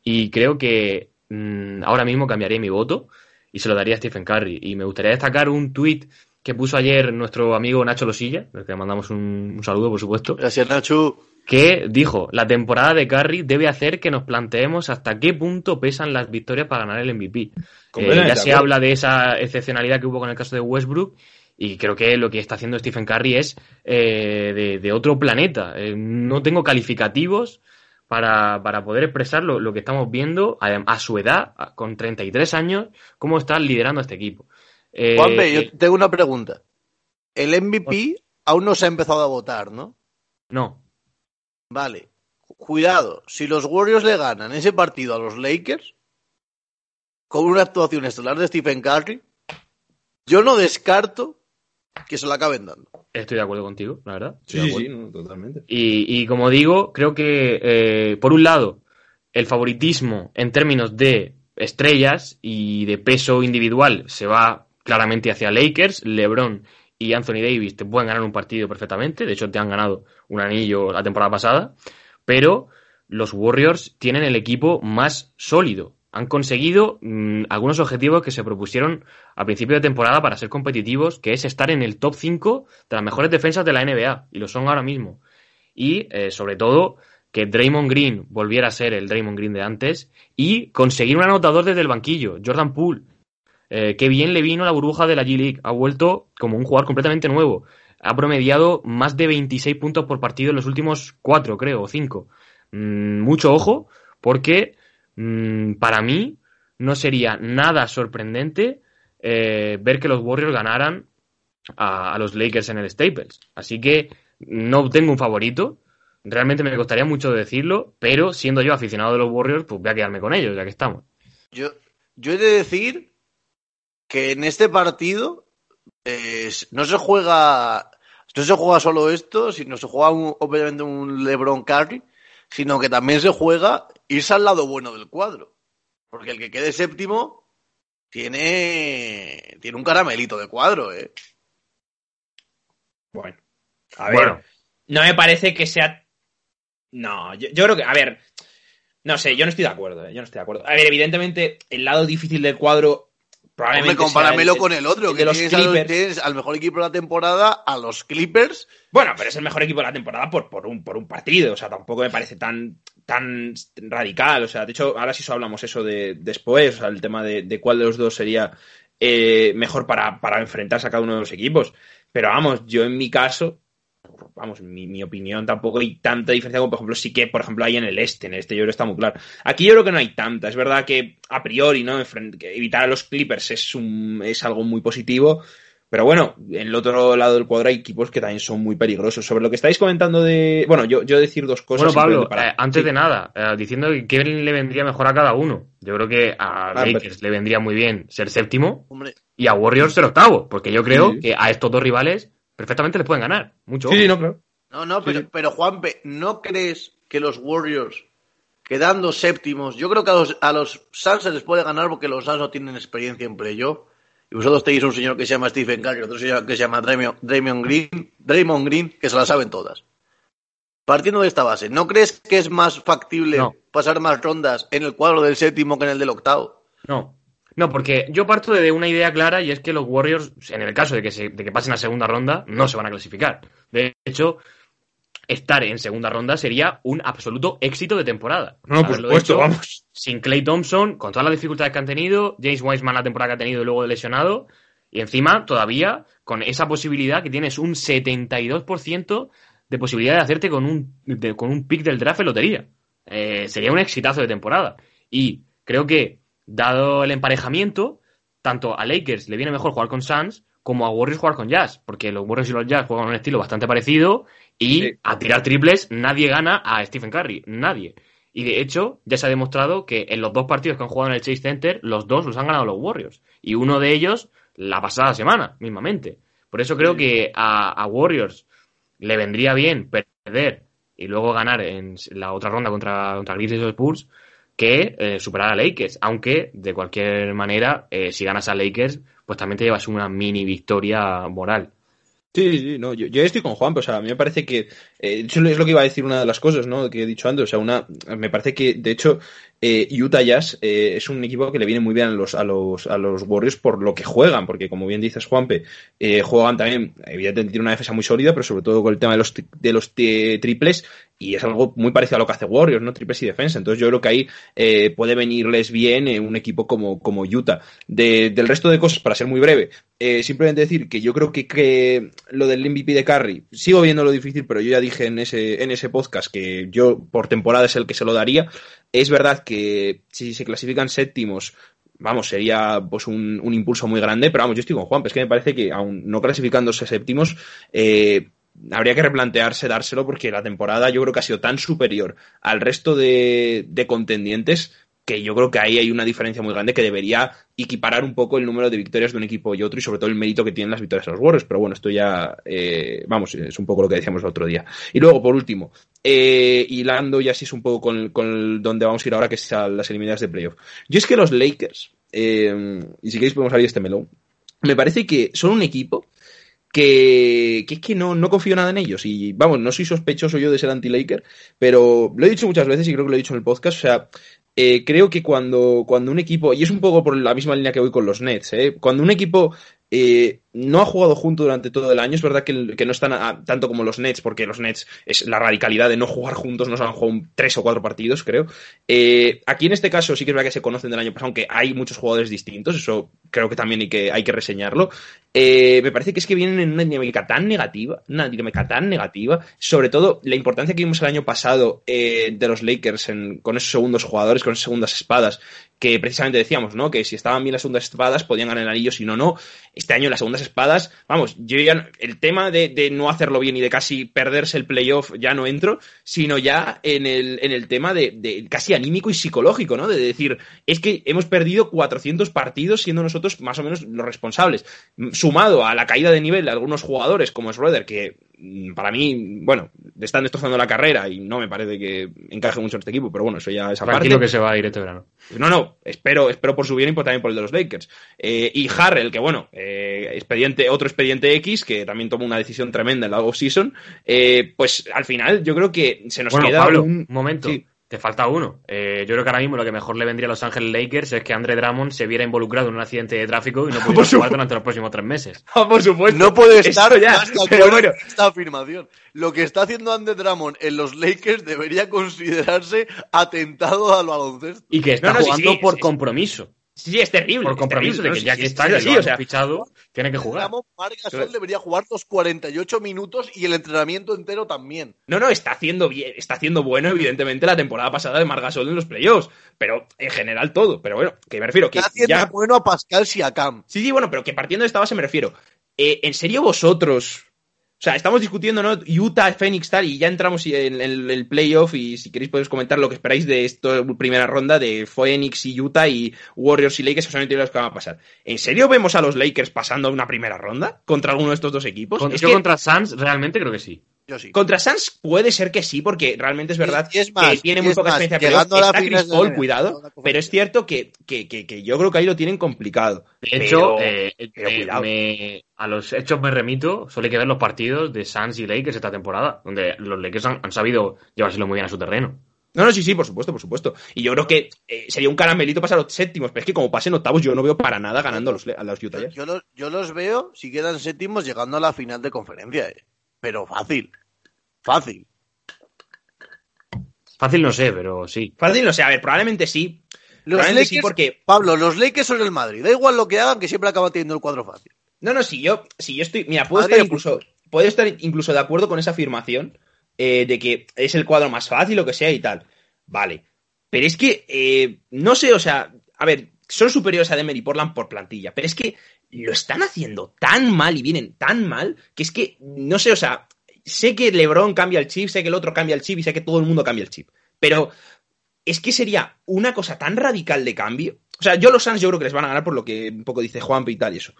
y creo que mmm, ahora mismo cambiaría mi voto y se lo daría a Stephen Curry. Y me gustaría destacar un tuit que puso ayer nuestro amigo Nacho Losilla, al que mandamos un, un saludo, por supuesto. Gracias, Nacho que dijo, la temporada de Curry debe hacer que nos planteemos hasta qué punto pesan las victorias para ganar el MVP. Eh, ya se habla de esa excepcionalidad que hubo con el caso de Westbrook y creo que lo que está haciendo Stephen Curry es eh, de, de, otro planeta. Eh, no tengo calificativos para, para poder expresar lo, lo, que estamos viendo a, a, su edad, con 33 años, cómo está liderando este equipo. Eh, Juanpe, yo tengo una pregunta. El MVP aún no se ha empezado a votar, ¿no? No. Vale. Cuidado, si los Warriors le ganan ese partido a los Lakers, con una actuación estelar de Stephen Curry, yo no descarto que se lo acaben dando. Estoy de acuerdo contigo, la verdad. Sí, sí, no, totalmente. Y, y, como digo, creo que, eh, por un lado, el favoritismo en términos de estrellas y de peso individual se va claramente hacia Lakers, LeBron y Anthony Davis te pueden ganar un partido perfectamente, de hecho te han ganado un anillo la temporada pasada, pero los Warriors tienen el equipo más sólido. Han conseguido mmm, algunos objetivos que se propusieron a principio de temporada para ser competitivos, que es estar en el top 5 de las mejores defensas de la NBA, y lo son ahora mismo. Y eh, sobre todo que Draymond Green volviera a ser el Draymond Green de antes y conseguir un anotador desde el banquillo, Jordan Poole, eh, qué bien le vino la burbuja de la G-League. Ha vuelto como un jugador completamente nuevo. Ha promediado más de 26 puntos por partido en los últimos cuatro, creo, o cinco. Mm, mucho ojo, porque mm, para mí no sería nada sorprendente eh, ver que los Warriors ganaran a, a los Lakers en el Staples. Así que no tengo un favorito. Realmente me costaría mucho decirlo, pero siendo yo aficionado de los Warriors, pues voy a quedarme con ellos, ya que estamos. Yo, yo he de decir que en este partido eh, no se juega no se juega solo esto, sino se juega un- obviamente un LeBron Curry, sino que también se juega irse al lado bueno del cuadro. Porque el que quede séptimo tiene, tiene un caramelito de cuadro, ¿eh? Bueno, a ver, Bueno, no me parece que sea. No, yo, yo creo que, a ver, no sé, yo no estoy de acuerdo, ¿eh? yo no estoy de acuerdo. A ver, evidentemente, el lado difícil del cuadro probablemente. Hombre, compáramelo con el otro, el que los tienes, Clippers. tienes al mejor equipo de la temporada, a los Clippers. Bueno, pero es el mejor equipo de la temporada por, por, un, por un partido. O sea, tampoco me parece tan, tan radical. O sea, de hecho, ahora sí hablamos eso de, después. O sea, el tema de, de cuál de los dos sería eh, mejor para, para enfrentarse a cada uno de los equipos. Pero vamos, yo en mi caso, vamos, mi, mi opinión tampoco hay tanta diferencia como, por ejemplo, sí que, por ejemplo, hay en el este. En el este yo creo que está muy claro. Aquí yo creo que no hay tanta. Es verdad que a priori, ¿no? Evitar a los Clippers es, un, es algo muy positivo. Pero bueno, en el otro lado del cuadro hay equipos que también son muy peligrosos. Sobre lo que estáis comentando de. Bueno, yo, yo decir dos cosas. bueno Pablo, simplemente para- eh, antes Sí. de nada, eh, diciendo que qué le vendría mejor a cada uno. Yo creo que a Ah, Lakers le vendría muy bien ser séptimo Hombre, y a Warriors ser octavo, porque yo creo Sí. que a estos dos rivales perfectamente les pueden ganar. Mucho. Sí, sí, no, claro. no, no, pero, sí. pero Juanpe, ¿no crees que los Warriors, quedando séptimos, yo creo que a los, a los Suns se les puede ganar porque los Suns no tienen experiencia en playoff? Y vosotros tenéis un señor que se llama Stephen Curry, otro señor que se llama Draymond, Draymond Green, Draymond Green, que se la saben todas. Partiendo de esta base, ¿no crees que es más factible No. pasar más rondas en el cuadro del séptimo que en el del octavo? No. No, porque yo parto de una idea clara y es que los Warriors, en el caso de que, se- de que pasen a segunda ronda, no se van a clasificar. De hecho, estar en segunda ronda sería un absoluto éxito de temporada. No, por supuesto, hecho vamos. Sin Clay Thompson, con todas las dificultades que han tenido, James Wiseman la temporada que ha tenido y luego lesionado, y encima todavía con esa posibilidad que tienes un 72% de posibilidad de hacerte con un, de- con un pick del draft en lotería. Eh, sería un exitazo de temporada. Y creo que, dado el emparejamiento, tanto a Lakers le viene mejor jugar con Suns como a Warriors jugar con Jazz, porque los Warriors y los Jazz juegan un estilo bastante parecido y Sí. a tirar triples nadie gana a Stephen Curry, nadie. Y de hecho, ya se ha demostrado que en los dos partidos que han jugado en el Chase Center, los dos los han ganado los Warriors. Y uno de ellos la pasada semana, mismamente. Por eso creo que a, a Warriors le vendría bien perder y luego ganar en la otra ronda contra, contra Grizzlies o Spurs que eh, superar a Lakers. Aunque, de cualquier manera, eh, si ganas a Lakers, pues también te llevas una mini victoria moral. Sí, sí, no, yo, estoy con Juan, o sea, a mí me parece que, eh, eso es lo que iba a decir una de las cosas, ¿no? Que he dicho antes, o sea, una, me parece que, de hecho, eh, Utah Jazz eh, es un equipo que le viene muy bien a los, a los, a los Warriors por lo que juegan, porque como bien dices, Juanpe, eh, juegan también, evidentemente tiene una defensa muy sólida, pero sobre todo con el tema de los, de los triples, y es algo muy parecido a lo que hace Warriors, ¿no? Triples y defensa. Entonces yo creo que ahí puede venirles bien un equipo como, como Utah. De- del resto de cosas, para ser muy breve, simplemente decir que yo creo que, que lo del MVP de Curry, sigo viendo lo difícil, pero yo ya dije en ese, en ese podcast que yo por temporada es el que se lo daría. Es verdad que si se clasifican séptimos, vamos, sería pues un, un impulso muy grande, pero vamos, yo estoy con Juan, es que me parece que aún no clasificándose séptimos, eh, habría que replantearse dárselo porque la temporada yo creo que ha sido tan superior al resto de, de contendientes que yo creo que ahí hay una diferencia muy grande que debería equiparar un poco el número de victorias de un equipo y otro y sobre todo el mérito que tienen las victorias de los Warriors. Pero bueno, esto ya, eh, vamos, es un poco lo que decíamos el otro día. Y luego, por último, eh, hilando ya sí es un poco con, con donde vamos a ir ahora, que es a las eliminadas de playoff. Yo es que los Lakers, eh, y si queréis podemos abrir este melón, me parece que son un equipo que, que es que no, no confío nada en ellos. Y vamos, no soy sospechoso yo de ser anti-Laker, pero lo he dicho muchas veces y creo que lo he dicho en el podcast. O sea, eh, creo que cuando, cuando un equipo, y es un poco por la misma línea que voy con los Nets, ¿eh? cuando un equipo eh, no ha jugado junto durante todo el año. Es verdad que, que no están tanto como los Nets, porque los Nets es la radicalidad de no jugar juntos, no se han jugado tres o cuatro partidos, creo. Eh, aquí en este caso sí que es verdad que se conocen del año pasado, aunque hay muchos jugadores distintos, eso creo que también hay que, hay que reseñarlo. Eh, me parece que es que vienen en una dinámica tan negativa, una dinámica tan negativa, sobre todo la importancia que vimos el año pasado eh, de los Lakers con esos segundos jugadores, con esas segundas espadas, que precisamente decíamos, ¿no? Que si estaban bien las segundas espadas podían ganar el anillo, si no, no. Este año las segundas espadas, vamos, yo ya, el tema de, no hacerlo bien y de casi perderse el playoff ya no entro, sino ya en el, en el tema de, casi anímico y psicológico, ¿no? De decir, es que hemos perdido 400 partidos siendo nosotros más o menos los responsables. Sumado a la caída de nivel de algunos jugadores como Schroeder, que para mí, bueno, están destrozando la carrera y no me parece que encaje mucho en este equipo, pero bueno, eso ya es aparte. Tranquilo que se va a ir este verano. No, no, espero, espero por su bien y por- también por el de los Lakers. Eh, y Harrell, que bueno, eh, expediente, otro expediente X, que también tomó una decisión tremenda en la off-season, eh, pues al final yo creo que se nos Bueno, queda Pablo, un... un momento. Sí. Te falta uno. Eh, yo creo que ahora mismo lo que mejor le vendría a Los Ángeles Lakers es que Andre Drummond se viera involucrado en un accidente de tráfico y no (laughs) pudiera jugar durante los próximos tres meses. (laughs) Ah, por supuesto. No puede Eso estar ya, pero bueno. esta afirmación. Lo que está haciendo Andy Drummond en los Lakers debería considerarse atentado al baloncesto. Y que está No, no, sí, jugando sí, por sí. compromiso. Sí, es terrible. Por compromiso terrible, de que ya que sí, está, sí, que sí, lo han o sea, fichado, tiene que jugar. Drummond, Marc Gasol debería jugar los 48 minutos y el entrenamiento entero también. No, no, está haciendo bien, está haciendo bueno, evidentemente, la temporada pasada de Margasol en los playoffs, pero en general todo. Pero bueno, que me refiero que Está haciendo ya bueno a Pascal Siakam. Sí, sí, bueno, pero que partiendo de esta base me refiero. Eh, ¿En serio vosotros? O sea, estamos discutiendo, ¿no? Utah, Phoenix, tal, y ya entramos en el, playoff. Y si queréis, podéis comentar lo que esperáis de esta primera ronda de Phoenix y Utah y Warriors y Lakers, que solamente los que van a pasar. ¿En serio vemos a los Lakers pasando una primera ronda contra alguno de estos dos equipos? Con- es yo que contra Suns realmente creo que sí. Yo sí. contra Suns puede ser que sí, porque realmente es verdad Y es más, que tiene y muy es poca más, experiencia. llegando Pero a la está Chris Paul, cuidado, pero es cierto que, que, que, que yo creo que ahí lo tienen complicado. De hecho, Pero- eh, pero eh, me- a los hechos me remito. Solo hay que ver los partidos de Suns y Lakers esta temporada, donde los Lakers han, han sabido llevárselo muy bien a su terreno. No, no, sí, sí, por supuesto, por supuesto. Y yo creo que eh, sería un caramelito pasar a los séptimos, pero es que como pasen octavos, yo no veo para nada ganando a los, a los Utah yo los, yo los veo si quedan séptimos llegando a la final de conferencia. eh. Pero fácil. Fácil. Fácil no sé, pero sí. Fácil, no sé, a ver, probablemente sí. Los probablemente Lakers, sí, porque. Pablo, los Lakers son el Madrid. Da igual lo que hagan, que siempre acaban teniendo el cuadro fácil. No, no, sí, yo, sí, yo estoy. Mira, puedo Madrid estar incluso. Puedo estar incluso de acuerdo con esa afirmación eh, de que es el cuadro más fácil, lo que sea y tal. Vale. Pero es que, eh, no sé, o sea, a ver, son superiores a Denver y Portland por plantilla, pero es que lo están haciendo tan mal y vienen tan mal que es que, no sé, o sea, sé que LeBron cambia el chip, sé que el otro cambia el chip y sé que todo el mundo cambia el chip, pero es que sería una cosa tan radical de cambio. O sea, yo los Suns yo creo que les van a ganar por lo que un poco dice Juanpe y tal y eso.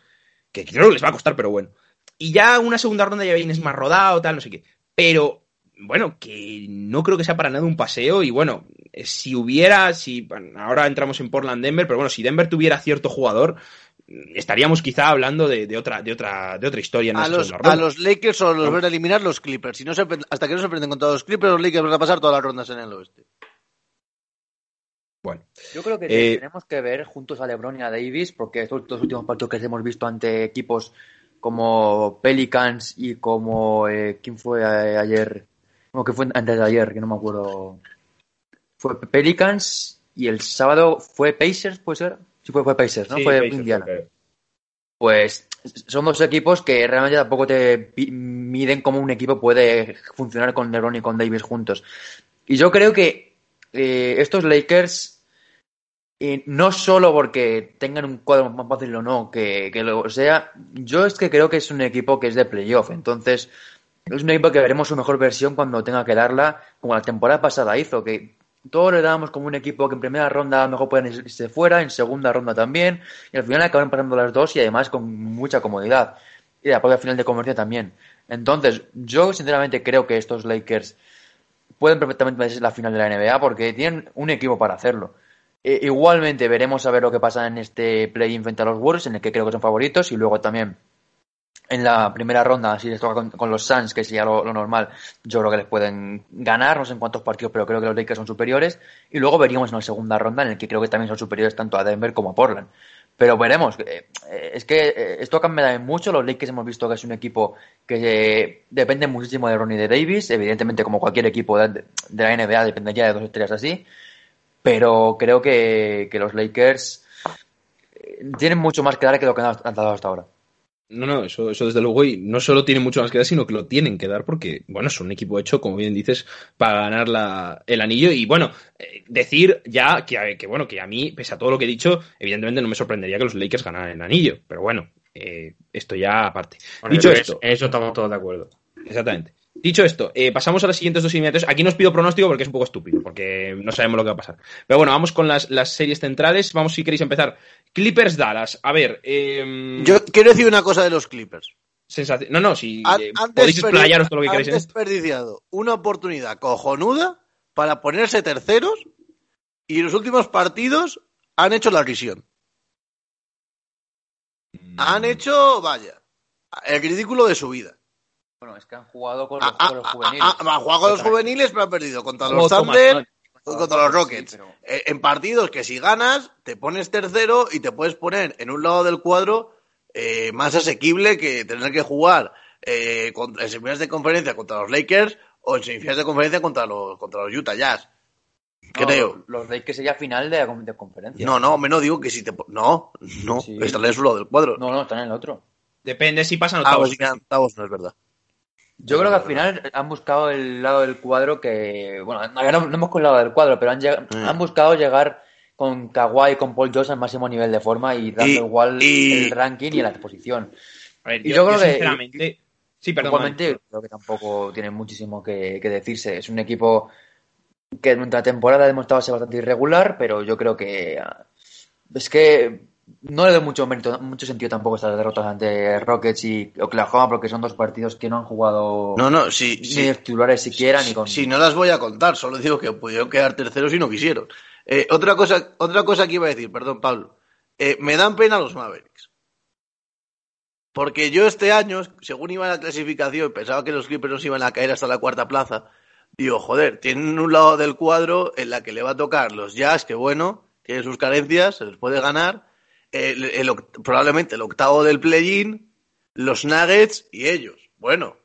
Que creo que les va a costar, pero bueno. Y ya una segunda ronda ya vienes más rodado, tal, no sé qué. Pero, bueno, que no creo que sea para nada un paseo. Y bueno, si hubiera, si ahora entramos en Portland Denver, pero bueno, si Denver tuviera cierto jugador, estaríamos quizá hablando de, de otra, de otra, de otra historia en A los, ronda. a los Lakers solo los No. van a eliminar los Clippers. Si no se, hasta que no se prenden contra los Clippers, los Lakers van a pasar todas las rondas en el oeste. Bueno, Yo creo que Eh, tenemos que ver juntos a LeBron y a Davis, porque estos dos últimos partidos que hemos visto ante equipos como Pelicans y como. eh, ¿Quién fue ayer? No, que fue antes de ayer, que no me acuerdo. Fue Pelicans y el sábado fue Pacers, ¿puede ser? Sí, fue, fue Pacers, ¿no? sí, fue Pacers, Indiana. Pues son dos equipos que realmente tampoco te miden cómo un equipo puede funcionar con LeBron y con Davis juntos. Y yo creo que eh, estos Lakers, eh, no solo porque tengan un cuadro más fácil o no, que, que lo sea, yo es que creo que es un equipo que es de playoff. Entonces, es un equipo que veremos su mejor versión cuando tenga que darla, como la temporada pasada hizo, que todos le dábamos como un equipo que en primera ronda mejor pueden irse fuera, en segunda ronda también, y al final acaban pasando las dos y además con mucha comodidad. Y la propia final de comercio también. Entonces, yo sinceramente creo que estos Lakers pueden perfectamente meterse la final de la NBA porque tienen un equipo para hacerlo. E- igualmente veremos a ver lo que pasa en este play-in frente a los Warriors, en el que creo que son favoritos, y luego también en la primera ronda, si les toca con, los Suns, que sería lo, lo normal, yo creo que les pueden ganar, no sé en cuántos partidos, pero creo que los Lakers son superiores. Y luego veríamos en la segunda ronda, en el que creo que también son superiores tanto a Denver como a Portland. Pero veremos. Eh, eh, Es que eh, esto cambia mucho. Los Lakers hemos visto que es un equipo que eh, depende muchísimo de Ronnie de Davis. Evidentemente, como cualquier equipo de, la NBA, dependería de dos estrellas así. Pero creo que, los Lakers tienen mucho más que dar que lo que han dado hasta ahora. No, no, eso, eso desde luego, y no solo tienen mucho más que dar, sino que lo tienen que dar porque, bueno, es un equipo hecho, como bien dices, para ganar la, el anillo. Y bueno, eh, decir ya que, que, bueno, que a mí, pese a todo lo que he dicho, evidentemente no me sorprendería que los Lakers ganaran el anillo. Pero bueno, eh, esto ya aparte. Bueno, Dicho esto, En eso estamos todos de acuerdo. Exactamente. Dicho esto, eh, pasamos a las siguientes dos eliminatorias. Aquí no os pido pronóstico porque es un poco estúpido, porque no sabemos lo que va a pasar. Pero bueno, vamos con las, las series centrales. Vamos, si queréis empezar. Clippers Dallas. A ver. Eh, Yo quiero decir una cosa de los Clippers. No, no, si Han, eh, han podéis explayaros todo lo que han en esto. desperdiciado una oportunidad cojonuda para ponerse terceros y en los últimos partidos han hecho la risión. Han hecho, vaya, el ridículo de su vida. Bueno, es que han jugado con los, Ah, con los ah, juveniles. ah, ah, han jugado con los juveniles, pero han perdido contra los Thunder, contra los sí, Rockets. pero- Eh, En partidos que si ganas, te pones tercero y te puedes poner en un lado del cuadro eh, más asequible que tener que jugar eh, contra- en semifinales de conferencia contra los Lakers o en semifinales de conferencia contra los, contra los Utah Jazz. No, Creo. Los Lakers sería final de, la- de conferencia. No, no, menos digo que si te... No, no, Sí. están en su lado del cuadro. No, no, están en el otro. Depende si pasan ah, octavos. pues sí, octavos no es verdad. Yo creo que al final han buscado el lado del cuadro que, bueno, no, no, hemos con el lado del cuadro, pero han, lleg- Mm. han buscado llegar con Kawhi y con Paul George al máximo nivel de forma y dando Y- igual y- el ranking y la posición. A ver, Y yo, yo creo yo que- sinceramente. Sí, perdón. Igualmente, creo que tampoco tiene muchísimo que, que decirse. Es un equipo que durante la temporada ha demostrado ser bastante irregular, pero yo creo que ah, es que no le doy mucho mérito, mucho sentido tampoco estas derrotas ante Rockets y Oklahoma, porque son dos partidos que no han jugado No, no, sí, ni sí. titulares siquiera, ni con... Si no las voy a contar, solo digo que pudieron quedar terceros y no quisieron. Eh, otra, cosa, otra cosa que iba a decir, perdón, Pablo. Eh, me dan pena los Mavericks. Porque yo este año, según iba la clasificación, pensaba que los Clippers nos iban a caer hasta la cuarta plaza. Digo, joder, tienen un lado del cuadro en la que le va a tocar los Jazz, que bueno, tienen sus carencias, se les puede ganar. El- probablemente el octavo del play-in, los Nuggets y ellos. Bueno,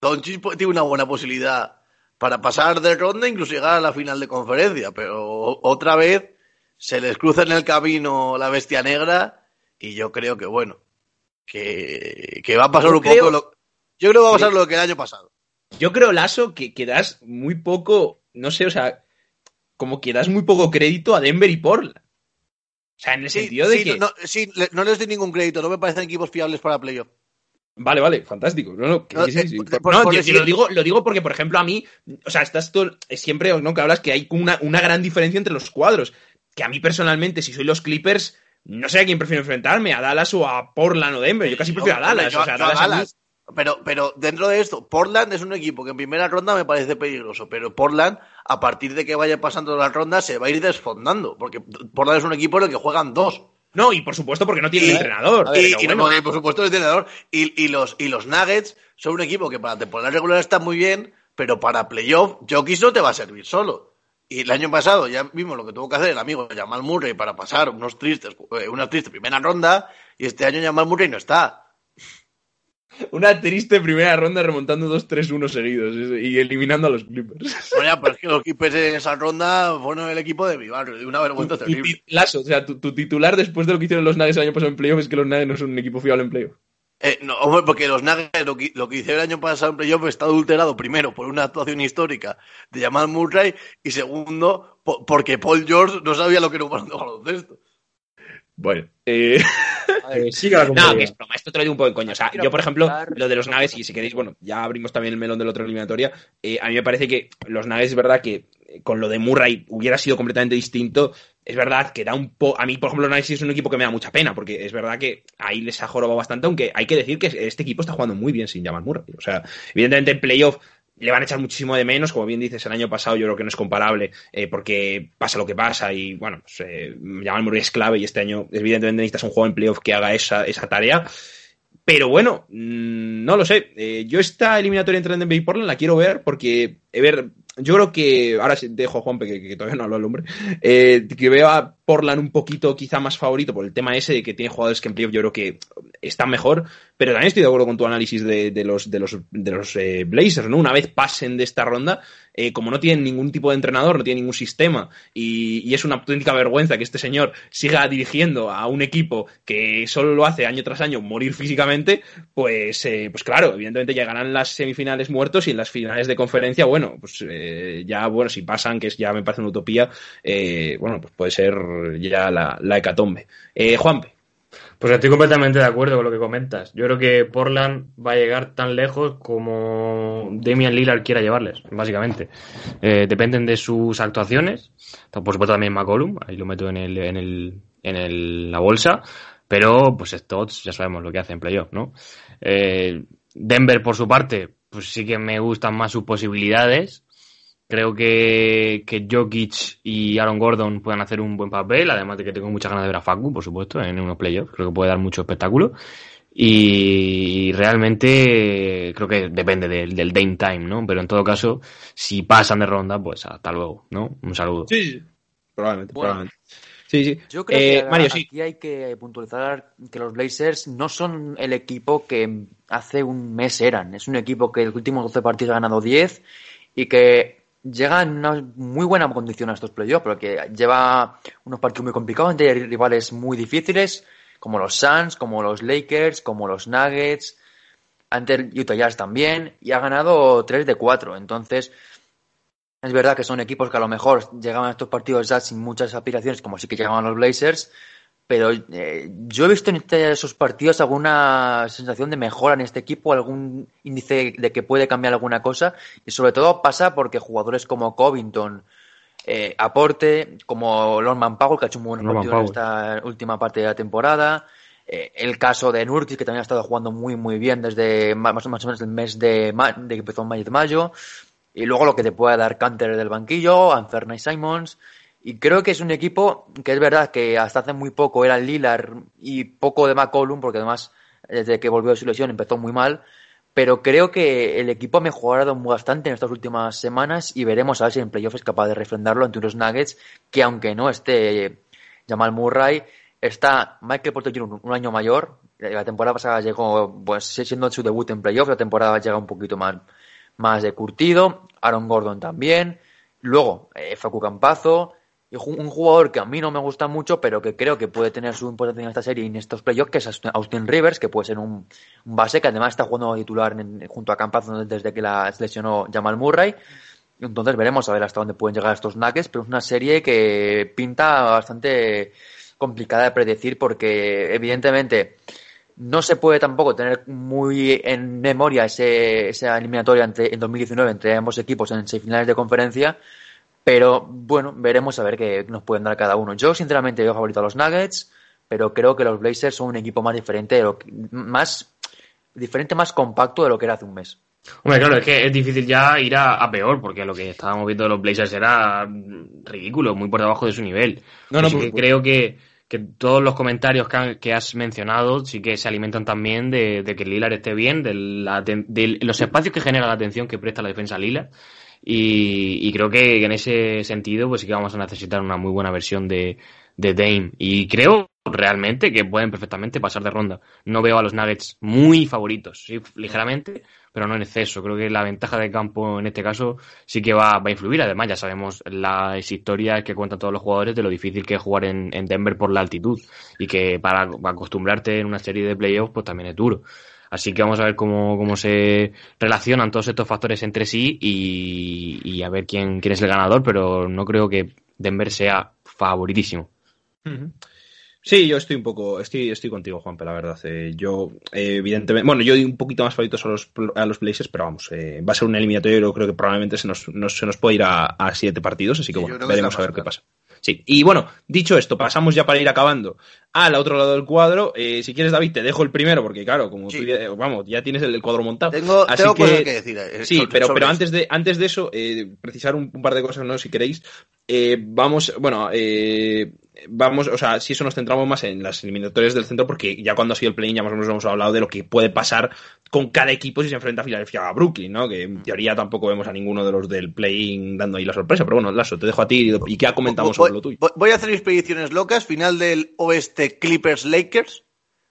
Doncic tiene una buena posibilidad para pasar de ronda, incluso llegar a la final de conferencia, pero otra vez se les cruza en el camino la bestia negra y yo creo que bueno, que, que va a pasar Yo un creo- poco lo, yo creo que va a pasar lo que el año pasado. Yo creo, Lasso, que, que das muy poco. No sé, o sea. Como que das muy poco crédito a Denver y Portland. O sea, en el Sí, sentido de sí, que. no, sí, no les doy ningún crédito, no me parecen equipos fiables para playoff. Vale, vale, fantástico. No, no, que No, sí, sí, eh, sí. por- Por- no, por yo- lo, digo, lo digo porque, por ejemplo, a mí, o sea, estás todo, es siempre, ¿no? Que hablas que hay una, una gran diferencia entre los cuadros. Que a mí personalmente, si soy los Clippers, no sé a quién prefiero enfrentarme, a Dallas o a Portland o Denver. Yo casi prefiero a Dallas. yo- o sea, yo a Dallas a mí- Dallas. Pero, pero dentro de esto, Portland es un equipo que en primera ronda me parece peligroso, pero Portland, a partir de que vaya pasando las rondas, se va a ir desfondando, porque Portland es un equipo en el que juegan dos. No, y por supuesto porque no tiene Y- entrenador. y, y bueno. por supuesto el entrenador. Y, y los, y los Nuggets son un equipo que para temporada regular está muy bien, pero para playoff, Jokic no te va a servir solo. Y el año pasado ya vimos lo que tuvo que hacer el amigo Jamal Murray para pasar unos tristes, eh, una triste primera ronda, y este año Jamal Murray no está. Una triste primera ronda remontando 2-3-1 seguidos y eliminando a los Clippers. Ya, pero es que los Clippers en esa ronda fueron el equipo de mi barrio, de una vergüenza Tu terrible. Lasso, o sea, tu, tu titular después de lo que hicieron los Nuggets el año pasado en playoff es que los Nuggets no son un equipo fiable en playoff. Eh, no, hombre, porque los Nuggets, lo que, lo que hicieron el año pasado en playoff está adulterado, primero, por una actuación histórica de Jamal Murray, y segundo, po- porque Paul George no sabía lo que era un baloncesto. Bueno, eh... (laughs) Ver, la No, que es broma, esto te lo digo un poco de coño. O sea, yo, por ejemplo, lo de los Nuggets, y si queréis, bueno, ya abrimos también el melón del otro eliminatoria. eh, a mí me parece que los Nuggets, es verdad que eh, con lo de Murray hubiera sido completamente distinto. Es verdad que da un poco. A mí, por ejemplo, los Nuggets es un equipo que me da mucha pena, porque es verdad que ahí les ha jorobado bastante, aunque hay que decir que este equipo está jugando muy bien sin Jamal Murray. O sea, evidentemente en playoff le van a echar muchísimo de menos, como bien dices, el año pasado yo creo que no es comparable, eh, porque pasa lo que pasa y bueno, pues, eh, Jamal Murray es clave y este año evidentemente necesitas un juego en playoff que haga esa, esa tarea. Pero bueno, mm, no lo sé. Eh, yo esta eliminatoria entre Denver y Portland la quiero ver porque, eh, ver, yo creo que, ahora dejo a Juanpe, que, que todavía no hablo el hombre, eh, que veo a Portland un poquito quizá más favorito por el tema ese de que tiene jugadores que en playoff yo creo que están mejor, pero también estoy de acuerdo con tu análisis de, de los, de los, de los eh, Blazers, ¿no? Una vez pasen de esta ronda, eh, como no tienen ningún tipo de entrenador, no tienen ningún sistema, y, es una auténtica vergüenza que este señor siga dirigiendo a un equipo que solo lo hace año tras año morir físicamente, pues, eh, pues claro, evidentemente llegarán las semifinales muertos y en las finales de conferencia, bueno, pues eh, ya, bueno, si pasan, que es, ya me parece una utopía, eh, bueno, pues puede ser ya la, la hecatombe. Juanpe. Pues estoy completamente de acuerdo con lo que comentas. Yo creo que Portland va a llegar tan lejos como Damian Lillard quiera llevarles, básicamente. Eh, dependen de sus actuaciones. Por supuesto también McCollum, ahí lo meto en el, en el, en el, la bolsa. Pero, pues estos ya sabemos lo que hacen en playoff, ¿no? Eh, Denver, por su parte, pues sí que me gustan más sus posibilidades. Creo que, que Jokic y Aaron Gordon puedan hacer un buen papel, además de que tengo muchas ganas de ver a Facu, por supuesto, en unos playoffs. Creo que puede dar mucho espectáculo. Y realmente creo que depende del, del Dame Time, ¿no? Pero en todo caso, si pasan de ronda, pues hasta luego, ¿no? Un saludo. Sí, probablemente, Bueno. probablemente. Sí, sí. Yo creo Eh, que Mario, aquí sí. hay que puntualizar que los Blazers no son el equipo que hace un mes eran. Es un equipo que en los últimos 12 partidos ha ganado 10 y que llega en una muy buena condición a estos playoffs, porque lleva unos partidos muy complicados ante rivales muy difíciles, como los Suns, como los Lakers, como los Nuggets, ante Utah Jazz también, y ha ganado 3 de 4. Entonces, es verdad que son equipos que a lo mejor llegaban a estos partidos ya sin muchas aspiraciones, como sí que llegaban los Blazers, pero eh, yo he visto en este- esos partidos alguna sensación de mejora en este equipo, algún índice de que puede cambiar alguna cosa, y sobre todo pasa porque jugadores como Covington, eh, Aporte, como Norman Powell, que ha hecho un buen partido en esta última parte de la temporada, eh, el caso de Nurkic, que también ha estado jugando muy muy bien desde más, más o menos el mes de, ma- de que empezó en mayo de mayo, y luego lo que te puede dar Canter del banquillo, Anferna y Simons. Y creo que es un equipo que es verdad que hasta hace muy poco era el Lillard y poco de McCollum, porque además desde que volvió de su lesión empezó muy mal. Pero creo que el equipo ha mejorado bastante en estas últimas semanas y veremos a ver si en playoff es capaz de refrendarlo ante unos Nuggets que aunque no esté Jamal Murray, está Michael Porter Jr. un año mayor. La temporada pasada llegó, pues siendo su debut en playoff, la temporada llega un poquito más, más de curtido. Aaron Gordon también. Luego, eh, Facu Campazo. Un jugador que a mí no me gusta mucho, pero que creo que puede tener su importancia en esta serie y en estos playoffs, que es Austin- Rivers, que puede ser un, base que además está jugando titular en- junto a Campazo desde que la lesionó Jamal Murray. Entonces veremos a ver hasta dónde pueden llegar estos Nuggets, pero es una serie que pinta bastante complicada de predecir porque evidentemente no se puede tampoco tener muy en memoria ese, esa eliminatoria entre, en 2019 entre ambos equipos en semifinales de conferencia, pero bueno, veremos a ver qué nos pueden dar cada uno. Yo sinceramente veo favorito a los Nuggets, pero creo que los Blazers son un equipo más diferente, de lo que- más diferente, más compacto de lo que era hace un mes. Hombre, claro, es que es difícil ya ir a, a peor, porque lo que estábamos viendo de los Blazers era ridículo, muy por debajo de su nivel. No, no, Así que creo que, que todos los comentarios que, han- que has mencionado sí que se alimentan también de, de que Lillard esté bien, de, la de los espacios que genera la atención que presta la defensa Lillard. Y, y creo que en ese sentido, pues sí que vamos a necesitar una muy buena versión de, de Dame. Y creo realmente que pueden perfectamente pasar de ronda. No veo a los Nuggets muy favoritos, sí, ligeramente, pero no en exceso. Creo que la ventaja de campo en este caso sí que va, va a influir. Además, ya sabemos las historias que cuentan todos los jugadores de lo difícil que es jugar en, en Denver por la altitud y que para acostumbrarte en una serie de playoffs pues también es duro. Así que vamos a ver cómo, cómo se relacionan todos estos factores entre sí y, y a ver quién, quién es el ganador, pero no creo que Denver sea favoritísimo. Sí, yo estoy un poco, estoy, estoy contigo, Juanpe, la verdad. Eh, yo, eh, evidentemente, bueno, yo doy un poquito más favoritos a los, a los Blazers, pero vamos, eh, va a ser un eliminatorio, yo creo que probablemente se nos, nos- se nos puede ir a, a siete partidos, así que Sí, bueno, veremos a ver qué pasa. Sí, y bueno, dicho esto, pasamos ya para ir acabando al otro lado del cuadro. Si quieres, David, te dejo el primero, porque claro, como Sí. tú ya, vamos, ya tienes el, el cuadro montado. Tengo, Así tengo que- cosas que decir. Sí, sobre- pero, sobre pero antes de, antes de eso, eh, precisar un, un par de cosas, ¿no? Si queréis. Vamos, bueno, eh, vamos, o sea, si eso nos centramos más en las eliminatorias del centro, porque ya cuando ha sido el play ya más o menos hemos hablado de lo que puede pasar con cada equipo si se enfrenta a Filadelfia a Brooklyn, ¿no? Que en teoría tampoco vemos a ninguno de los del play-in dando ahí la sorpresa. Pero bueno, Lasso, te dejo a ti y ya comentamos sobre lo tuyo. Voy, voy a hacer mis predicciones locas. Final del oeste Clippers-Lakers.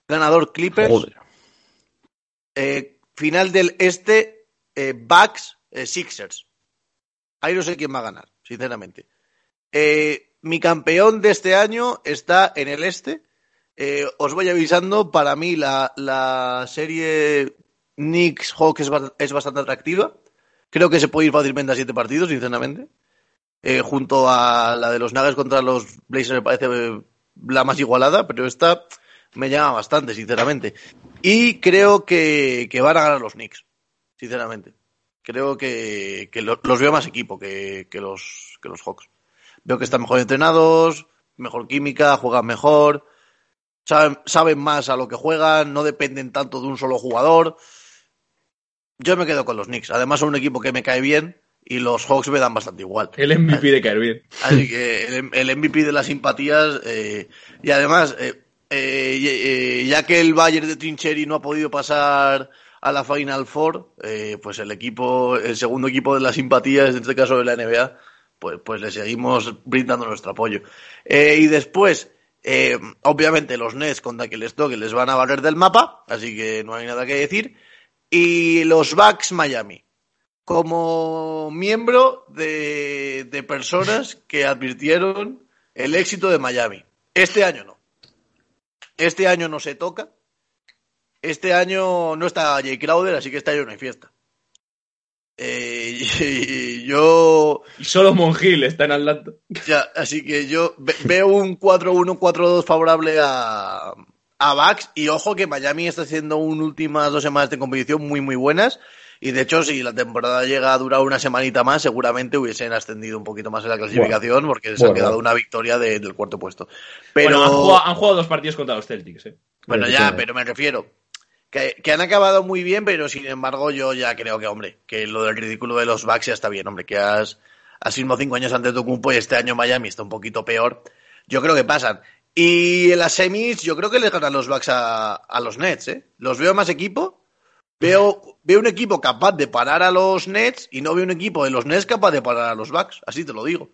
Ganador Clippers. Joder. Eh, final del este eh, Bucks eh, Sixers. Ahí no sé quién va a ganar, sinceramente. Eh, mi campeón de este año está en el este. Eh, os voy avisando, para mí la, la serie Knicks Hawks es, es bastante atractiva. Creo que se puede ir fácilmente a siete partidos, sinceramente. Eh, junto a la de los Nuggets contra los Blazers me parece eh, la más igualada, pero esta me llama bastante, sinceramente. Y creo que, que van a ganar los Knicks, sinceramente. Creo que, que lo- los veo más equipo que, que los, que los Hawks. Veo que están mejor entrenados, mejor química, juegan mejor, saben, saben más a lo que juegan, no dependen tanto de un solo jugador. Yo me quedo con los Knicks. Además, son un equipo que me cae bien y los Hawks me dan bastante igual. El MVP de caer bien. Así que el, el MVP de las simpatías. eh, y además, eh, eh, eh, ya que el Bayern de Trincheri no ha podido pasar a la Final Four, pues el equipo, el segundo equipo de las simpatías, en este caso de la NBA, pues, pues le seguimos brindando nuestro apoyo. Eh, y después, eh, obviamente, los Nets contra que les toque les van a barrer del mapa, así que no hay nada que decir. Y los Bucks Miami como miembro de, de personas que advirtieron el éxito de Miami. Este año no. Este año no se toca. Este año no está Jay Crowder, así que este año no hay fiesta. Eh, y (laughs) yo, Y solo Mongil está en Atlanta. ya, así que yo ve- veo un 4-1, 4-2 favorable a, a Bucks y ojo que Miami está haciendo un últimas dos semanas de competición muy muy buenas y de hecho si la temporada llega a durar una semanita más seguramente hubiesen ascendido un poquito más en la clasificación porque se ha bueno. quedado una victoria de- del cuarto puesto. Pero Bueno, han jugado, han jugado dos partidos contra los Celtics, ¿eh? bueno, ya, pero me refiero. Que, han acabado muy bien, pero sin embargo yo ya creo que, hombre, que lo del ridículo de los Bucks ya está bien, hombre, que has, has cinco años antes de tu cumpo y este año Miami está un poquito peor. Yo creo que pasan. Y en las semis yo creo que les ganan los Bucks a, a los Nets, ¿eh? Los veo más equipo. Veo, veo un equipo capaz de parar a los Nets y no veo un equipo de los Nets capaz de parar a los Bucks, así te lo digo.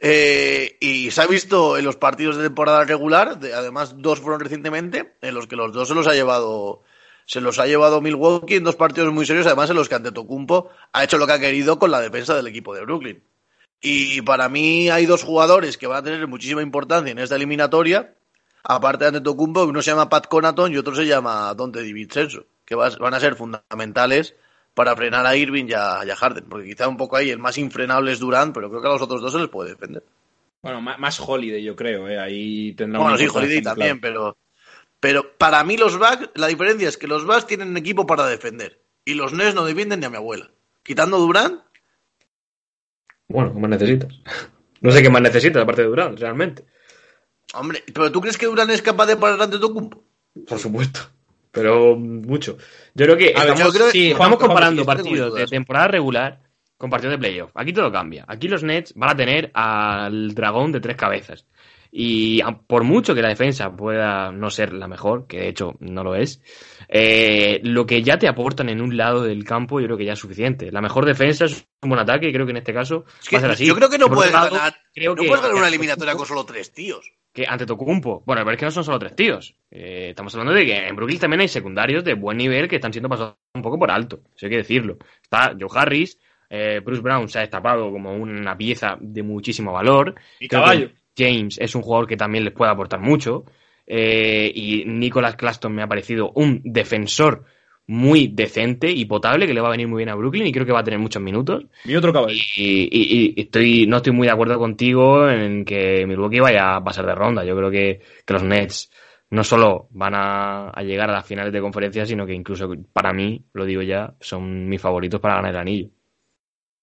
Eh, y se ha visto en los partidos de temporada regular, de- además dos fueron recientemente, en los que los dos se los ha llevado se los ha llevado Milwaukee en dos partidos muy serios, además en los que Antetokounmpo ha hecho lo que ha querido con la defensa del equipo de Brooklyn. Y para mí hay dos jugadores que van a tener muchísima importancia en esta eliminatoria, aparte de Antetokounmpo, uno se llama Pat Conaton y otro se llama Dante DiVincenzo, que va- van a ser fundamentales para frenar a Irving y a, y a Harden, porque quizá un poco ahí el más infrenable es Durant, pero creo que a los otros dos se les puede defender. Bueno, más Holiday, yo creo, ¿eh? Ahí tendrá Bueno, sí, Holiday también, pero, pero para mí los Bucks, la diferencia es que los Bucks tienen un equipo para defender y los Nets no defienden ni a mi abuela. Quitando Durant, Bueno, ¿qué más necesitas? (laughs) No sé qué más necesitas aparte de Durant, realmente. hombre, pero ¿tú crees que Durant es capaz de parar ante Tocumpo? Por supuesto. Pero mucho. Yo creo que A ver, estamos, yo creo- sí, Juan- estamos Juan, comparando partidos de temporada regular con partidos de playoff. Aquí todo cambia. Aquí los Nets van a tener al dragón de tres cabezas. Y por mucho que la defensa pueda no ser la mejor, que de hecho no lo es, eh, lo que ya te aportan en un lado del campo yo creo que ya es suficiente. La mejor defensa es un buen ataque y creo que en este caso Es que va a ser así. yo creo que no puedes lado, ganar, creo no que- puedes ganar una eliminatoria con solo tres tíos. que ante Tocumpo. Bueno, pero es que no son solo tres tíos. Eh, estamos hablando de que en Brooklyn también hay secundarios de buen nivel que están siendo pasados un poco por alto. Eso hay que decirlo. Está Joe Harris, eh, Bruce Brown se ha destapado como una pieza de muchísimo valor. Y Creo que caballo. James es un jugador que también les puede aportar mucho. Eh, y Nicholas Claston me ha parecido un defensor muy decente y potable que le va a venir muy bien a Brooklyn y creo que va a tener muchos minutos. Y otro caballo. Y, y- y estoy, no estoy muy de acuerdo contigo en que Milwaukee vaya a pasar de ronda. Yo creo que, que los Nets no solo van a, a llegar a las finales de conferencia, sino que incluso para mí, lo digo ya, son mis favoritos para ganar el anillo.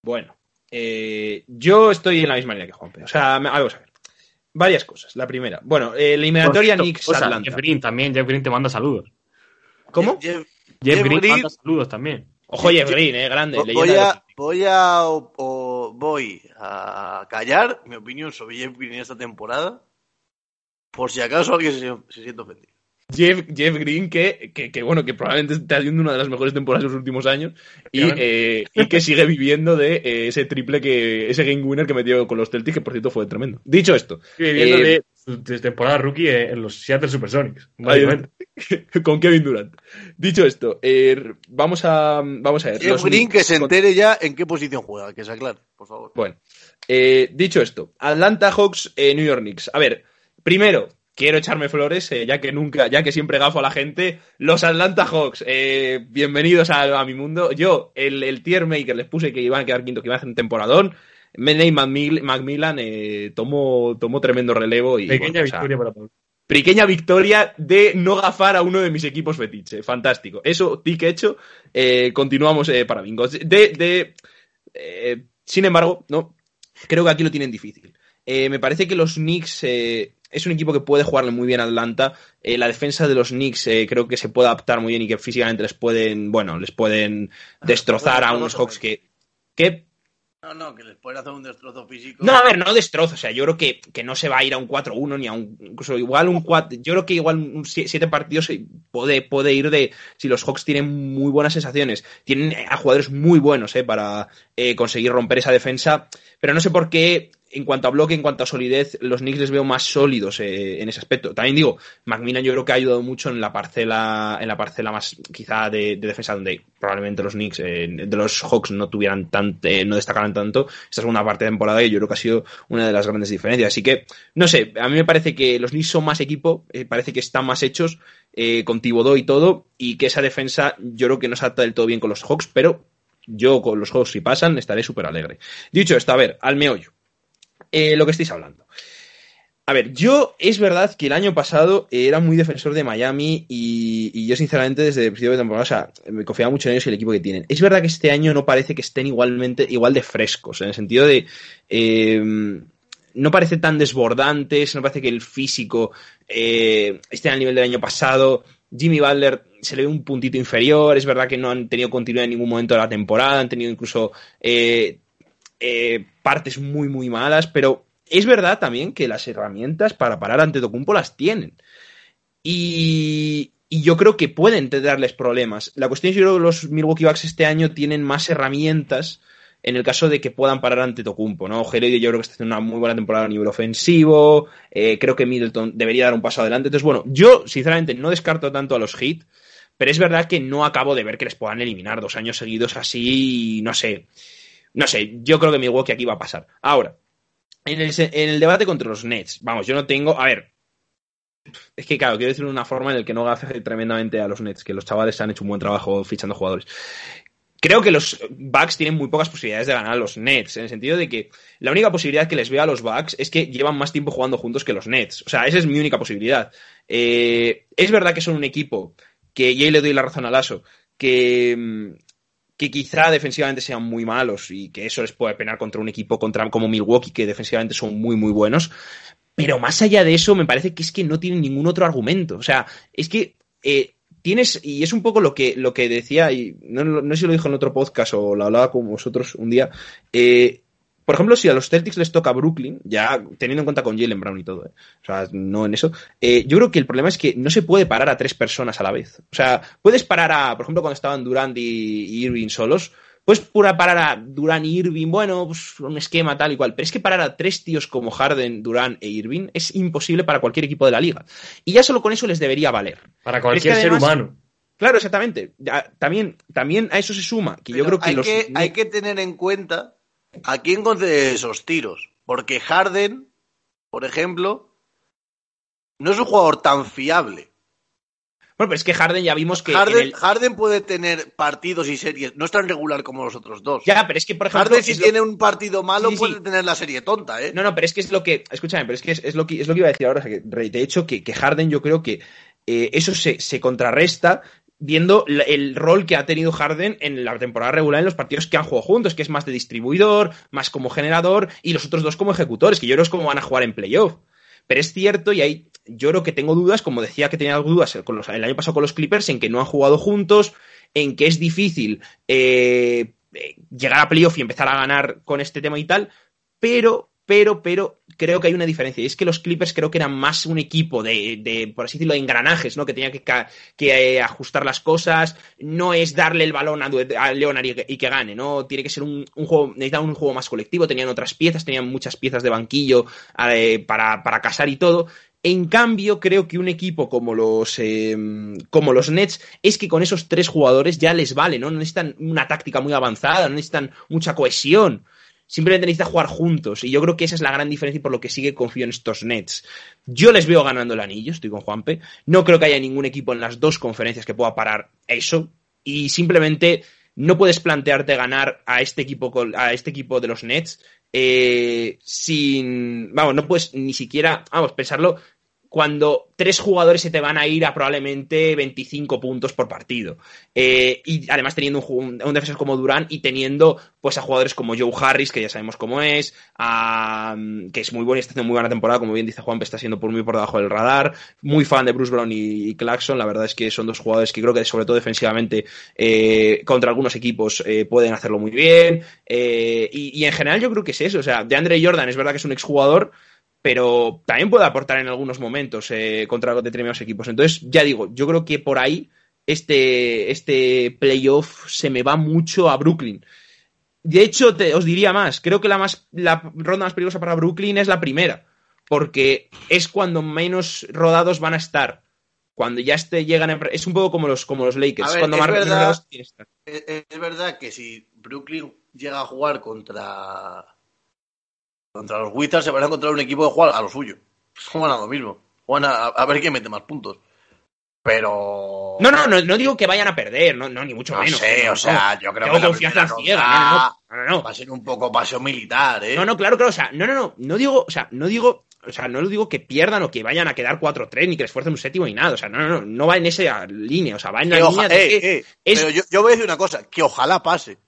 Bueno, eh, yo estoy en la misma línea que Juanpe. O sea, me- vamos a ver. Varias cosas. La primera, bueno, eh, eliminatoria cierto, Knicks Atlanta. Jeff Green también, Jeff Green te manda saludos. ¿Cómo? Jeff- Jeff, Jeff Green, Green- manda saludos también. Ojo, Jeff Green, eh, grande. Voy a, voy a o- o voy a callar mi opinión sobre Jeff Green esta temporada por si acaso alguien se, se siente ofendido. Jeff, Jeff Green, que, que, que, bueno, que probablemente está haciendo una de las mejores temporadas de los últimos años y, eh, y que sigue viviendo de eh, ese triple que, ese game winner que metió con los Celtics, que por cierto fue tremendo. Dicho esto, Sigue viviendo eh, de, temporada rookie en en los Seattle Supersonics. (laughs) Con Kevin Durant. Dicho esto, eh, vamos a vamos a ver. Jeff los Green que se entere ya en qué posición juega, que se aclare, por favor. Bueno, eh, dicho esto, Atlanta Hawks, eh, New York Knicks. A ver, primero, quiero echarme flores, eh, ya que nunca, ya que siempre gafo a la gente. Los Atlanta Hawks, eh, bienvenidos a, a mi mundo. Yo, el, el tier maker, les puse que iban a quedar quinto, que iban a hacer un temporadón. Nate McMill- McMillan eh, tomó, tomó tremendo relevo y Pequeña bueno, o sea, victoria para Pablo. pequeña victoria de no gafar a uno de mis equipos fetiche. Fantástico. Eso, tic hecho. Eh, continuamos para bingos. De, de, sin embargo, no, creo que aquí lo tienen difícil. Me parece que los Knicks es un equipo que puede jugarle muy bien a Atlanta. Eh, la defensa de los Knicks eh, creo que se puede adaptar muy bien y que físicamente les pueden, bueno, les pueden destrozar bueno, a unos Hawks que, que No, no, que les pueden hacer un destrozo físico. no, a ver, no destrozo. O sea, yo creo que, que no se va a ir a un 4-1 ni a un. Incluso igual un 4. Yo creo que igual un 7 partidos puede, puede ir de. Si los Hawks tienen muy buenas sensaciones, tienen a jugadores muy buenos eh, para eh, conseguir romper esa defensa. Pero no sé por qué, en cuanto a bloque, en cuanto a solidez, los Knicks les veo más sólidos eh, en ese aspecto. También digo, McMillan yo creo que ha ayudado mucho en la parcela, en la parcela más quizá de, de defensa, donde probablemente los Knicks, eh, de los Hawks no tuvieran tan, eh, no destacaran tanto. Esta segunda parte de temporada y yo creo que ha sido una de las grandes diferencias. Así que, no sé, a mí me parece que los Knicks son más equipo, eh, parece que están más hechos, eh, con Thibodeau y todo, y que esa defensa yo creo que no se adapta del todo bien con los Hawks, pero yo con los Hawks si pasan estaré súper alegre. Dicho esto, a ver, al meollo. Eh, lo que estáis hablando. A ver, yo es verdad que el año pasado era muy defensor de Miami y, y yo sinceramente desde el principio de temporada, o sea, me confiaba mucho en ellos y el equipo que tienen. Es verdad que este año no parece que estén igualmente, igual de frescos, en el sentido de... eh, no parece tan desbordantes, no parece que el físico eh, esté al nivel del año pasado. Jimmy Butler se le ve un puntito inferior, es verdad que no han tenido continuidad en ningún momento de la temporada, han tenido incluso eh, eh, partes muy, muy malas, pero es verdad también que las herramientas para parar ante Tocumpo las tienen. Y, y yo creo que pueden darles problemas. La cuestión es yo creo que los Milwaukee Bucks este año tienen más herramientas en el caso de que puedan parar ante Tocumpo, ¿no? Geredio yo creo que está haciendo una muy buena temporada a nivel ofensivo, eh, creo que Middleton debería dar un paso adelante. Entonces, bueno, yo sinceramente no descarto tanto a los Heat, pero es verdad que no acabo de ver que les puedan eliminar dos años seguidos así, no sé. No sé, yo creo que Milwaukee aquí va a pasar. Ahora, en el, debate contra los Nets, vamos, yo no tengo. A ver. Es que, claro, quiero decirlo de una forma en la que no gafe tremendamente a los Nets, que los chavales han hecho un buen trabajo fichando jugadores. Creo que los Bucks tienen muy pocas posibilidades de ganar a los Nets, en el sentido de que la única posibilidad que les veo a los Bucks es que llevan más tiempo jugando juntos que los Nets. O sea, esa es mi única posibilidad. Eh, es verdad que son un equipo que, y ahí le doy la razón a Lasso, que, mm, que quizá defensivamente sean muy malos y que eso les puede penar contra un equipo contra, como Milwaukee, que defensivamente son muy, muy buenos. Pero más allá de eso, me parece que es que no tienen ningún otro argumento. O sea, es que eh, tienes, y es un poco lo que, lo que decía, y no, no- sé si lo dijo en otro podcast o lo hablaba con vosotros un día. eh, por ejemplo, si a los Celtics les toca Brooklyn, ya teniendo en cuenta con Jalen Brown y todo, ¿eh? o sea, no en eso, eh, yo creo que el problema es que no se puede parar a tres personas a la vez. O sea, puedes parar a, por ejemplo, cuando estaban Durant y, Irving solos, puedes pura parar a Durant y Irving, bueno, pues un esquema tal y cual, pero es que parar a tres tíos como Harden, Durant e Irving es imposible para cualquier equipo de la liga. Y ya solo con eso les debería valer. Para Pero es que cualquier ser humano. Claro, exactamente. También, también a eso se suma, que yo creo que hay, los... que, hay que tener en cuenta a quién concede esos tiros. Porque Harden, por ejemplo, no es un jugador tan fiable. Bueno, pero es que Harden ya vimos que... en Harden, el- Harden puede tener partidos y series, no es tan regular como los otros dos. Ya, pero es que, por ejemplo... Harden, si lo- tiene un partido malo, Sí, sí, puede sí. tener la serie tonta, ¿eh? No, no, pero es que es lo que. Escúchame, pero es que es, es lo, que, es lo que iba a decir ahora. que, de hecho, que, que Harden, yo creo que eh, eso se, se contrarresta viendo el rol que ha tenido Harden en la temporada regular en los partidos que han jugado juntos, que es más de distribuidor, más como generador, y los otros dos como ejecutores, que yo creo es como van a jugar en playoff. Pero es cierto, y ahí yo creo que tengo dudas, como decía que tenía dudas el año pasado con los Clippers, en que no han jugado juntos, en que es difícil eh, eh, llegar a playoff y empezar a ganar con este tema y tal, pero, pero, pero creo que hay una diferencia. Y es que los Clippers creo que eran más un equipo de, de por así decirlo, de engranajes, ¿no? Que tenía que, que eh, ajustar las cosas. No es darle el balón a, a Leonard y, que- gane, ¿no? Tiene que ser un, un juego, necesitaban un juego más colectivo. Tenían otras piezas, tenían muchas piezas de banquillo eh, para, para casar y todo. En cambio, creo que un equipo como los, eh, como los Nets es que con esos tres jugadores ya les vale, ¿no? No necesitan una táctica muy avanzada, no necesitan mucha cohesión. Simplemente necesitan jugar juntos. Y yo creo que esa es la gran diferencia y por lo que sigue confío en estos Nets. Yo les veo ganando el anillo, estoy con Juanpe. No creo que haya ningún equipo en las dos conferencias que pueda parar eso. Y simplemente no puedes plantearte ganar a este equipo, a este equipo de los Nets eh, sin. Vamos, no puedes ni siquiera. Vamos, pensarlo. Cuando tres jugadores se te van a ir a probablemente 25 puntos por partido. Eh, y además teniendo un, defensor como Durán y teniendo pues a jugadores como Joe Harris, que ya sabemos cómo es, a, que es muy bueno y está haciendo muy buena temporada, como bien dice Juan, está siendo por muy por debajo del radar. Muy fan de Bruce Brown y, y Claxon. La verdad es que son dos jugadores que creo que sobre todo defensivamente eh, contra algunos equipos eh, pueden hacerlo muy bien. Y, y en general yo creo que es eso. O sea, de Andre Jordan es verdad que es un exjugador, pero también puede aportar en algunos momentos eh, contra determinados equipos. Entonces, ya digo, yo creo que por ahí este, este playoff se me va mucho a Brooklyn. De hecho, te, os diría más, creo que la, más, la ronda más peligrosa para Brooklyn es la primera, porque es cuando menos rodados van a estar. Cuando ya este llegan a, es un poco como los como los Lakers, ver, cuando es verdad-. Es, es verdad que si Brooklyn llega a jugar contra contra los Wizards se van a encontrar un equipo que juega a lo suyo. Juegan a lo mismo. Juegan a, a ver quién mete más puntos. Pero No, no, no, no digo que vayan a perder, no, no ni mucho no menos. sé, no, o sea, yo creo Tengo que la confianza primera ciega, ronda no, no, no, va a ser un poco paseo militar, ¿eh? No, no, claro, claro, o sea, no, no, no, no digo, o sea, no digo, o sea, no digo que pierdan o que vayan a quedar 4-3 ni que les esfuercen un séptimo ni nada, o sea, no, no, no, no va en esa línea, o sea, va en la línea de eh, que eh, es- Pero yo, yo voy a decir una cosa, que ojalá pase.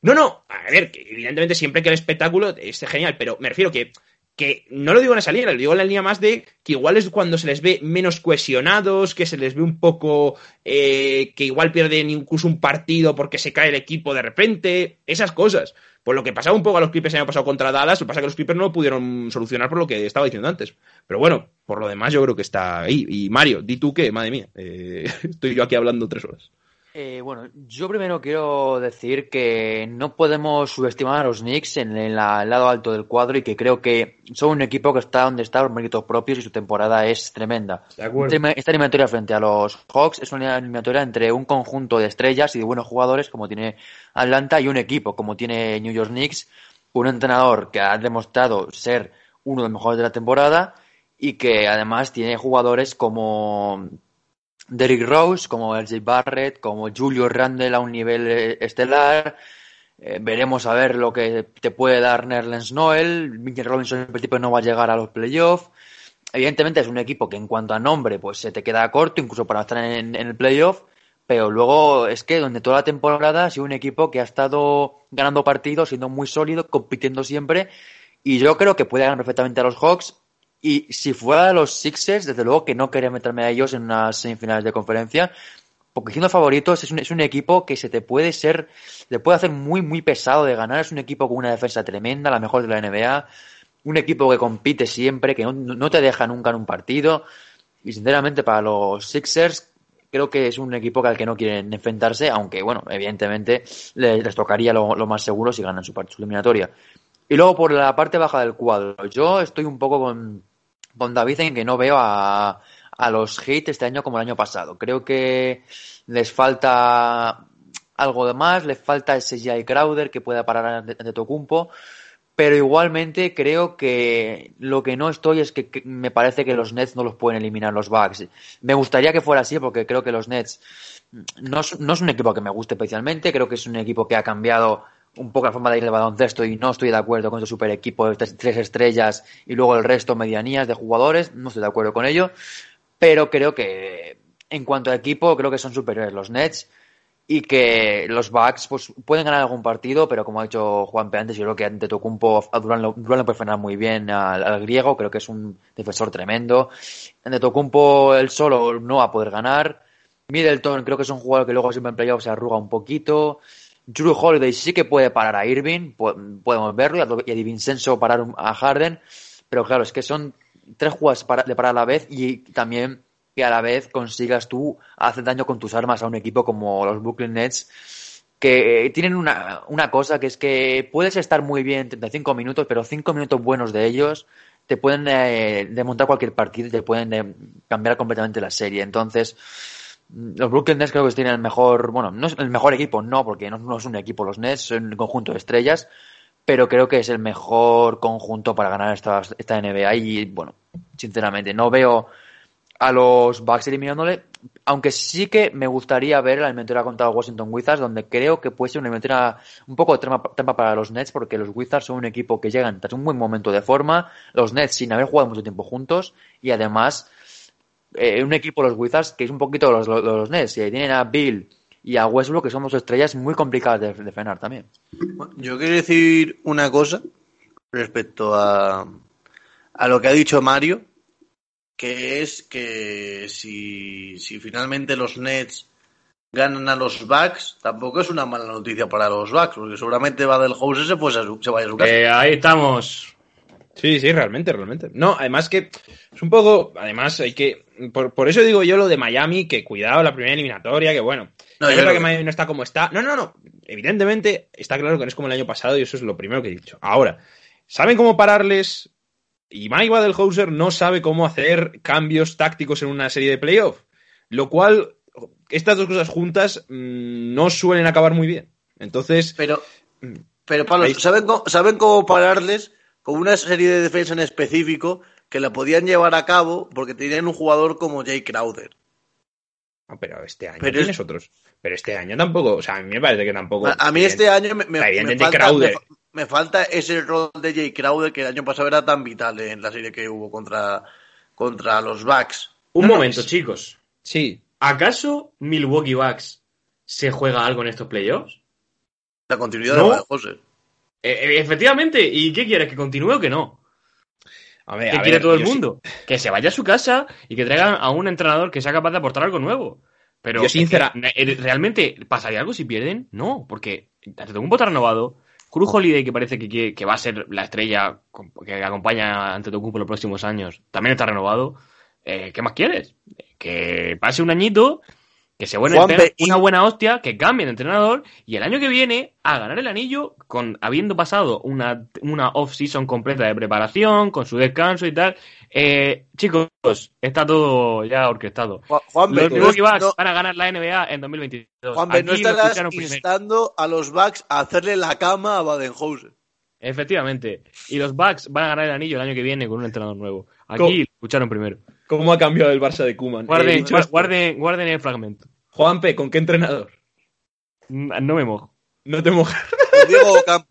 No, no, a ver, que evidentemente siempre que el espectáculo es genial, pero me refiero que, que no lo digo en esa línea, lo digo en la línea más de que igual es cuando se les ve menos cohesionados, que se les ve un poco, eh, que igual pierden incluso un partido porque se cae el equipo de repente, esas cosas. Pues lo que pasaba un poco a los Clippers el año pasado contra Dallas, lo que pasa es que los Clippers no lo pudieron solucionar por lo que estaba diciendo antes. Pero bueno, por lo demás yo creo que está ahí. Y Mario, di tú que, madre mía, eh, (laughs) estoy yo aquí hablando tres horas. Eh, bueno, yo primero quiero decir que no podemos subestimar a los Knicks en el, lado alto del cuadro y que creo que son un equipo que está donde está por méritos propios y su temporada es tremenda. Esta eliminatoria frente a los Hawks es una eliminatoria entre un conjunto de estrellas y de buenos jugadores como tiene Atlanta y un equipo como tiene New York Knicks, un entrenador que ha demostrado ser uno de los mejores de la temporada y que además tiene jugadores como Derrick Rose, como LJ Barrett, como Julio Randle a un nivel eh, estelar. Eh, veremos a ver lo que te puede dar Nerlens Noel. Mitchell Robinson en principio no va a llegar a los playoffs. Evidentemente es un equipo que en cuanto a nombre pues se te queda corto, incluso para estar en, en el playoff. Pero luego es que donde toda la temporada ha sido un equipo que ha estado ganando partidos, siendo muy sólido, compitiendo siempre. Y yo creo que puede ganar perfectamente a los Hawks. Y si fuera a los Sixers, desde luego que no quería meterme a ellos en unas semifinales de conferencia. Porque siendo favoritos es un, es un equipo que se te puede ser, te puede hacer muy, muy pesado de ganar. Es un equipo con una defensa tremenda, la mejor de la NBA. Un equipo que compite siempre, que no, no te deja nunca en un partido. Y sinceramente para los Sixers creo que es un equipo al que no quieren enfrentarse, aunque bueno, evidentemente les, tocaría lo, lo, más seguro si ganan su, su eliminatoria. Y luego por la parte baja del cuadro, yo estoy un poco con, con David en que no veo a, a los Heat este año como el año pasado. Creo que les falta algo de más, les falta ese Jay Crowder que pueda parar ante Tocumpo, pero igualmente creo que lo que no estoy es que, que, me parece que los Nets no los pueden eliminar los Bucks. Me gustaría que fuera así porque creo que los Nets no, no es un equipo que me guste especialmente, creo que es un equipo que ha cambiado un poco la forma de ir al baloncesto y no estoy de acuerdo con ese super equipo de tres, estrellas y luego el resto medianías de jugadores, no estoy de acuerdo con ello, pero creo que en cuanto a equipo creo que son superiores los Nets y que los Bucks pues, pueden ganar algún partido, pero como ha dicho Juan P. antes, yo creo que ante Tocumpo Durán, le puede frenar muy bien al, griego, creo que es un defensor tremendo. Ante Tocumpo él solo no va a poder ganar. Middleton creo que es un jugador que luego siempre en playoff se arruga un poquito. Drew Holiday sí que puede parar a Irving, podemos verlo, y a Di Vincenzo parar a Harden, Pero claro, es que son tres jugadas de para a la vez y también que a la vez consigas tú hacer daño con tus armas a un equipo como los Brooklyn Nets que eh, tienen una, una cosa que es que puedes estar muy bien 35 minutos, pero 5 minutos buenos de ellos te pueden eh, desmontar cualquier partido y te pueden eh, cambiar completamente la serie. Entonces, los Brooklyn Nets creo que tienen el mejor, bueno, no es el mejor equipo, no, porque no, es un equipo los Nets, son un conjunto de estrellas, pero creo que es el mejor conjunto para ganar esta, esta NBA y, bueno, sinceramente, no veo a los Bucks eliminándole, aunque sí que me gustaría ver la eliminatoria contra Washington Wizards, donde creo que puede ser una eliminatoria un poco de trampa, trampa para los Nets, porque los Wizards son un equipo que llegan tras un buen momento de forma, los Nets sin haber jugado mucho tiempo juntos, y además eh, un equipo, los Wizards, que es un poquito los, los, los Nets, y tienen a Bill y a Westbrook, que son dos estrellas muy complicadas de, de frenar también. Yo quiero decir una cosa respecto a, a lo que ha dicho Mario, que es que si, si finalmente los Nets ganan a los Bucks, tampoco es una mala noticia para los Bucks, porque seguramente Badelhouse se, pues a su- se vaya a su casa. Eh, ahí estamos. Sí, sí, realmente, realmente. No, además que es un poco, además hay que, por, por eso digo yo lo de Miami, que cuidado la primera eliminatoria, que bueno, No, es verdad que Miami no está como está. No, no, no, evidentemente está claro que no es como el año pasado y eso es lo primero que he dicho. Ahora, ¿saben cómo pararles? Y Mike Badelhauser no sabe cómo hacer cambios tácticos en una serie de playoff, lo cual, estas dos cosas juntas mm, no suelen acabar muy bien. Entonces, Pero, pero Pablo, ¿saben cómo, ¿saben cómo pararles con una serie de defensa en específico que la podían llevar a cabo porque tenían un jugador como Jay Crowder? Ah, pero este año Pero es- tienes otros. Pero este año tampoco, o sea, a mí me parece que tampoco. A, a mí este año me, me- falta, Crowder. me fa- me falta ese rol de Jay Crowder que el año pasado era tan vital en la serie que hubo contra, contra los Bucks. Un No, no, momento, es- chicos. Sí, ¿Acaso Milwaukee Bucks se juega algo en estos playoffs? La continuidad No. de José. Eh, eh, efectivamente. ¿Y qué quieres? ¿Que continúe o que no? a ver, ¿Qué a quiere ver, todo el sí- mundo? Que se vaya a su casa y que traigan a un entrenador que sea capaz de aportar algo nuevo. Pero Yo sincera- eh, ¿realmente pasaría algo si pierden? No, porque Antetokounmpo está renovado. Cruz Holiday, que parece que, que va a ser la estrella que acompaña a Antetokounmpo los próximos años, también está renovado. Eh, ¿Qué más quieres? Que pase un añito, que se y- una buena hostia, que cambie de entrenador y el año que viene a ganar el anillo con habiendo pasado una, una off-season completa de preparación, con su descanso y tal. Eh, chicos, está todo ya orquestado. Ju- Juanpe, Los no, Milwaukee Bucks no- van a ganar la NBA en 2022. Juanpe, no Aquí lo estarás escucharon primero. instando a los Bucks a hacerle la cama a Badenhauser. Efectivamente. Y los Bucks van a ganar el anillo el año que viene con un entrenador nuevo. Aquí Co- lo escucharon primero. ¿Cómo ha cambiado el Barça de Kuman? Guarden, guarden, guarden el fragmento. Juanpe, ¿con qué entrenador? No me mojo. No te mojas. Diego Campo.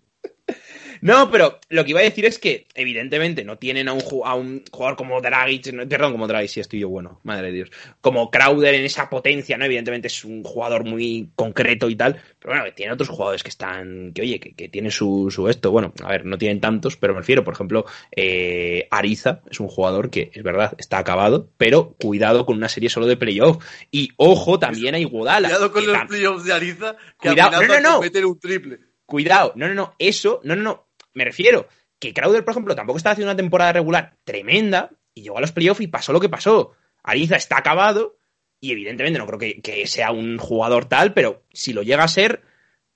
No, pero lo que iba a decir es que, evidentemente, no tienen a un, ju- a un jugador como Dragic, no, perdón, como Dragic, sí estoy yo bueno, madre de Dios, como Crowder en esa potencia, ¿no? Evidentemente es un jugador muy concreto y tal, pero bueno, tiene otros jugadores que están, que oye, que, que tienen su, su esto, bueno, a ver, no tienen tantos, pero me refiero, por ejemplo, eh, Ariza es un jugador que, es verdad, está acabado, pero cuidado con una serie solo de playoff, y ojo también a Iguodala. Cuidado con los playoffs de Ariza, que Cuidado, no, no, no. meter un triple. Cuidado, no, no, no, eso, no, no, no, me refiero que Crowder, por ejemplo, tampoco está haciendo una temporada regular tremenda y llegó a los playoffs y pasó lo que pasó. Ariza está acabado y evidentemente no creo que, que sea un jugador tal, pero si lo llega a ser,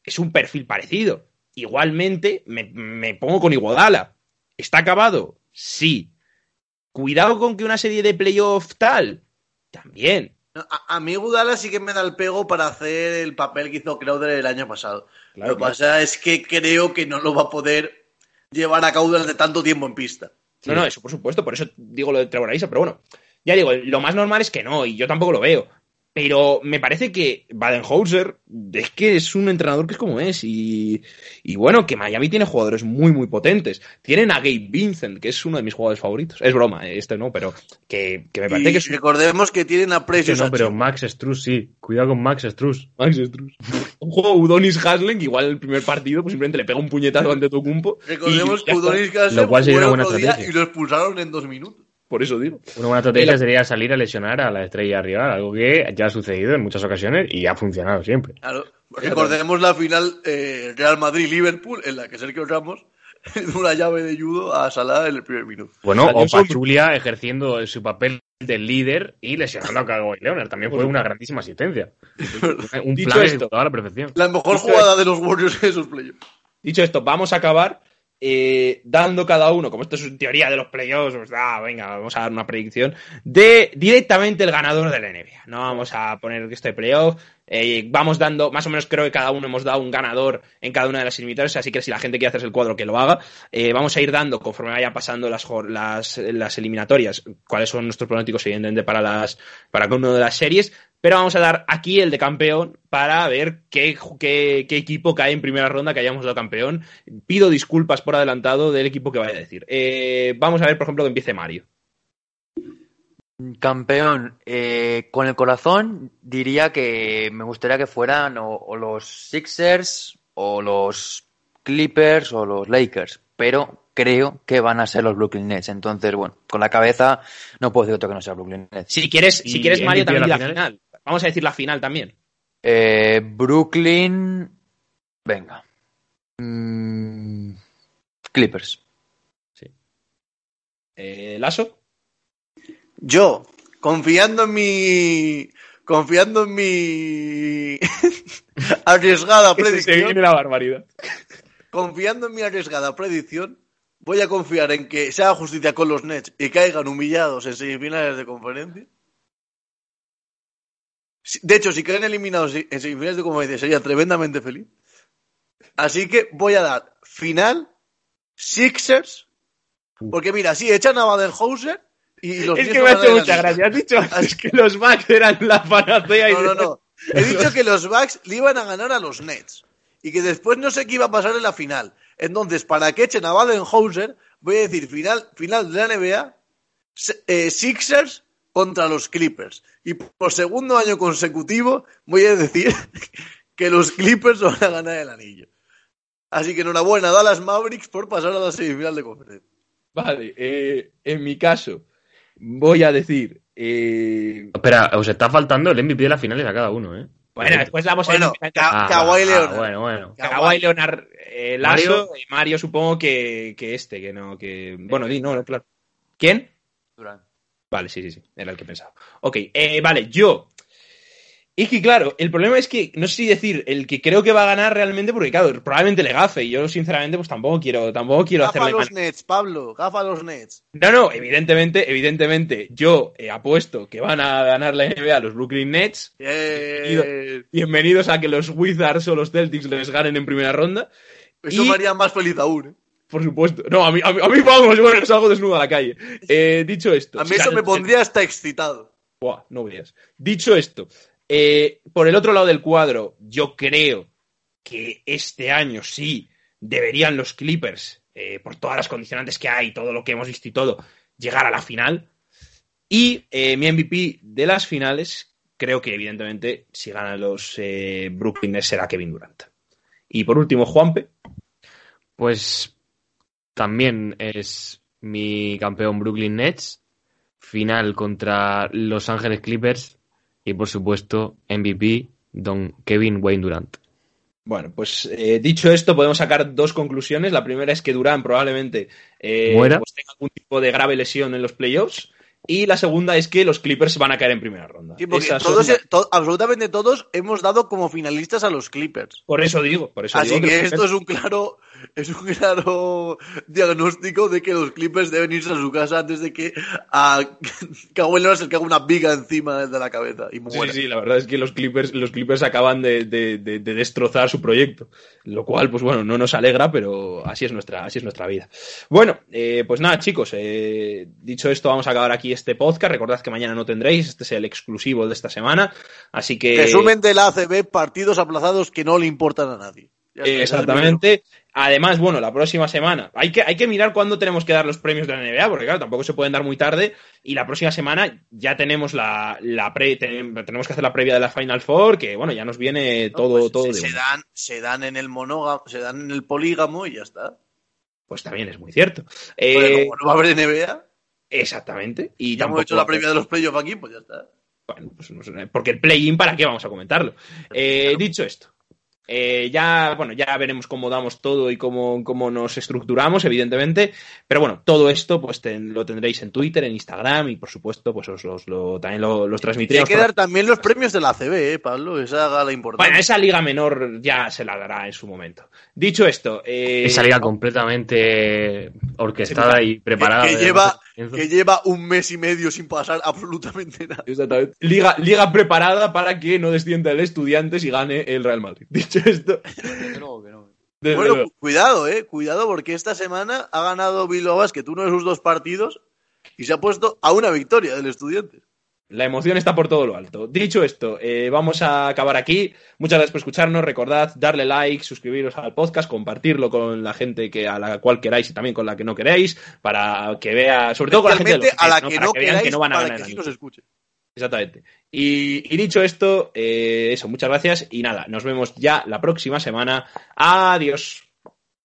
es un perfil parecido. Igualmente, me, me pongo con Iguodala. ¿Está acabado? Sí. Cuidado con que una serie de playoff tal, también. A, a mí Gudala sí que me da el pego para hacer el papel que hizo Crowder el año pasado. Claro, lo que pasa es que creo que no lo va a poder llevar a cabo durante tanto tiempo en pista. No, no, eso por supuesto, por eso digo lo de Trevor Ariza, pero bueno, ya digo, lo más normal es que no, y yo tampoco lo veo. Pero me parece que Badenhauser es que es un entrenador que es como es. Y, y bueno, que Miami tiene jugadores muy, muy potentes. Tienen a Gabe Vincent, que es uno de mis jugadores favoritos. Es broma, eh, este no, pero que, que me parece Y que es recordemos que tienen a Que Precious no, pero. Max Struz sí. Cuidado con Max Struz. Max Strus. (laughs) Un juego Udonis Haslem, igual el primer partido, pues simplemente le pega un puñetazo ante Tocumpo. Recordemos y que. Udonis Haslem Lo cual sería una buena estrategia. y lo expulsaron en dos minutos. Por eso digo. Una buena estrategia Mira. sería salir a lesionar a la estrella rival, algo que ya ha sucedido en muchas ocasiones y ha funcionado siempre. Claro. Recordemos la final eh, Real Madrid-Liverpool, en la que Sergio Ramos (laughs) una llave de judo a Salah en el primer minuto. Bueno, o Pachulia ejerciendo su papel de líder y lesionando a Kawhi Leonard. También fue una grandísima asistencia. (laughs) Un plan esto- a la perfección. La mejor jugada de los Warriors en esos playoffs. Dicho esto, vamos a acabar eh, dando cada uno, como esto es teoría de los playoffs, pues, ah, venga, vamos a dar una predicción de directamente el ganador de la NBA. No vamos a poner este playoff. eh, vamos dando, más o menos creo que cada uno hemos dado un ganador en cada una de las eliminatorias, así que si la gente quiere hacerse el cuadro, que lo haga. Eh, vamos a ir dando, conforme vaya pasando las, las, las eliminatorias, cuáles son nuestros pronósticos, evidentemente, para, las, para cada una de las series. Pero vamos a dar aquí el de campeón para ver qué, qué, qué equipo cae en primera ronda que hayamos dado campeón. Pido disculpas por adelantado del equipo que vaya a decir. Eh, vamos a ver, por ejemplo, que empiece Mario. Campeón, eh, con el corazón diría que me gustaría que fueran o, o los Sixers o los Clippers o los Lakers, pero creo que van a ser los Brooklyn Nets. Entonces, bueno, con la cabeza no puedo decir otro que no sea Brooklyn Nets. Si quieres, si ¿Y quieres Mario, también la di la final? final. Vamos a decir la final también. Eh, Brooklyn, venga. Mm, Clippers. Eh, Lasso. Yo, confiando en mi. Confiando en mi. (laughs) arriesgada predicción. la barbaridad. Confiando en mi arriesgada predicción. Voy a confiar en que se haga justicia con los Nets y caigan humillados en semifinales de conferencia. De hecho, si caen eliminados en semifinales de conferencia sería tremendamente feliz. Así que voy a dar final Sixers. Porque mira, si echan a Badenhauser y los Es que me ha hecho mucha gracia. Has dicho antes (laughs) que los Bucks eran la panacea y No, no, no. (laughs) He dicho que los Bucks le iban a ganar a los Nets. Y que después no sé qué iba a pasar en la final. Entonces, para que echen a Badenhauser, voy a decir final, final de la NBA, eh, Sixers contra los Clippers. Y por segundo año consecutivo, voy a decir (laughs) que los Clippers van a ganar el anillo. Así que enhorabuena a Dallas Mavericks por pasar a la semifinal de conferencia. Vale, eh, en mi caso, voy a decir. eh, Espera, os está faltando el MVP de las finales a cada uno, ¿eh? bueno, después damos el Bueno, Ka- Ah, Kawhi ah, Leonard. bueno, bueno. Kawhi Leonard, eh, Lasso Mario. y Mario supongo que, que este, que no, que... Bueno, di, no, no, claro. ¿Quién? Durant. Vale, sí, sí, sí, era el que pensaba. Ok, eh, vale, yo... Es que claro, el problema es que no sé si decir el que creo que va a ganar realmente, porque claro, probablemente le gafe, y yo sinceramente pues tampoco quiero, tampoco quiero Gafa a hacerle... los Nets, Pablo. Gafa a los Nets. No, no, evidentemente, evidentemente, yo eh, apuesto que van a ganar la NBA los Brooklyn Nets. Eh, Bienvenidos a que los Wizards o los Celtics les ganen en primera ronda. eso Y- me haría más feliz aún. ¿Eh? Por supuesto. No, a mí, a mí, a mí vamos, bueno, salgo desnudo a la calle. Eh, dicho esto. A mí eso me el- pondría hasta excitado. Buah, no veas. Dicho esto, eh, por el otro lado del cuadro, yo creo que este año sí deberían los Clippers, eh, por todas las condicionantes que hay, todo lo que hemos visto y todo, llegar a la final. Y eh, mi MVP de las finales, creo que evidentemente si ganan los eh, Brooklyn Nets será Kevin Durant. Y por último, Juanpe. Pues también es mi campeón Brooklyn Nets, final contra Los Ángeles Clippers y por supuesto MVP Don Kevin Wayne Durant. Bueno, pues eh, dicho esto, podemos sacar dos conclusiones. La primera es que Durán probablemente eh, pues tenga algún tipo de grave lesión en los playoffs. Y la segunda es que los Clippers van a caer en primera ronda. Sí, son to- absolutamente todos hemos dado como finalistas a los Clippers. Por eso digo, por eso Así digo que los esto es un claro, es un claro diagnóstico de que los Clippers deben irse a su casa antes de que a (laughs) Kawhi Leonard se le caiga una viga encima de la cabeza y Sí, muera. sí, sí, la verdad es que los Clippers, los Clippers acaban de, de- de- de destrozar su proyecto. Lo cual, pues bueno, no nos alegra, pero así es nuestra, así es nuestra vida. Bueno, eh, pues nada, chicos, eh, dicho esto, vamos a acabar aquí este podcast. Recordad que mañana no tendréis, este es el exclusivo de esta semana. Así que. Resumen de la ACB, partidos aplazados que no le importan a nadie. Exactamente. Además, bueno, la próxima semana hay que, hay que mirar cuándo tenemos que dar los premios de la NBA, porque claro, tampoco se pueden dar muy tarde. Y la próxima semana ya tenemos la, la pre, ten- tenemos que hacer la previa de la Final Four, que bueno, ya nos viene No, todo, pues todo se, dan, se dan en el monógamo, se dan en el polígamo y ya está. Pues también es muy cierto. Porque Eh, como no va a haber NBA, exactamente. Y ya hemos hecho la previa de los playoffs aquí, pues ya está. Bueno, pues no sé, porque el play-in, ¿para qué vamos a comentarlo? Eh, dicho esto, Eh, ya, bueno, ya veremos cómo damos todo y cómo, cómo nos estructuramos, evidentemente. Pero bueno, todo esto pues ten- lo tendréis en Twitter, en Instagram y por supuesto, pues os, los lo, también lo, los Hay transmitiremos. que por- dar también los premios de la CB, eh, Pablo. Esa gala importante. Bueno, esa liga menor ya se la dará en su momento. Dicho esto, eh, Esa liga completamente orquestada y preparada. que, que lleva. Que lleva un mes y medio sin pasar (laughs) absolutamente nada. Exactamente. Liga, liga preparada para que no descienda el Estudiantes y gane el Real Madrid. (laughs) Dicho esto, Que no, que no. desde Bueno, luego. cuidado, eh. Cuidado porque esta semana ha ganado Bilbao Basket uno de sus dos partidos y se ha puesto a una victoria del estudiante. La emoción está por todo lo alto. Dicho esto, eh, vamos a acabar aquí. Muchas gracias por escucharnos. Recordad darle like, suscribiros al podcast, compartirlo con la gente que a la cual queráis y también con la que no queréis, para que vea, sobre todo con la gente de los a la que no vean queráis que no van a para ganar que el sí anillo. nos escuche. Exactamente. Y, y dicho esto, eh, eso, muchas gracias y nada, nos vemos ya la próxima semana. Adiós.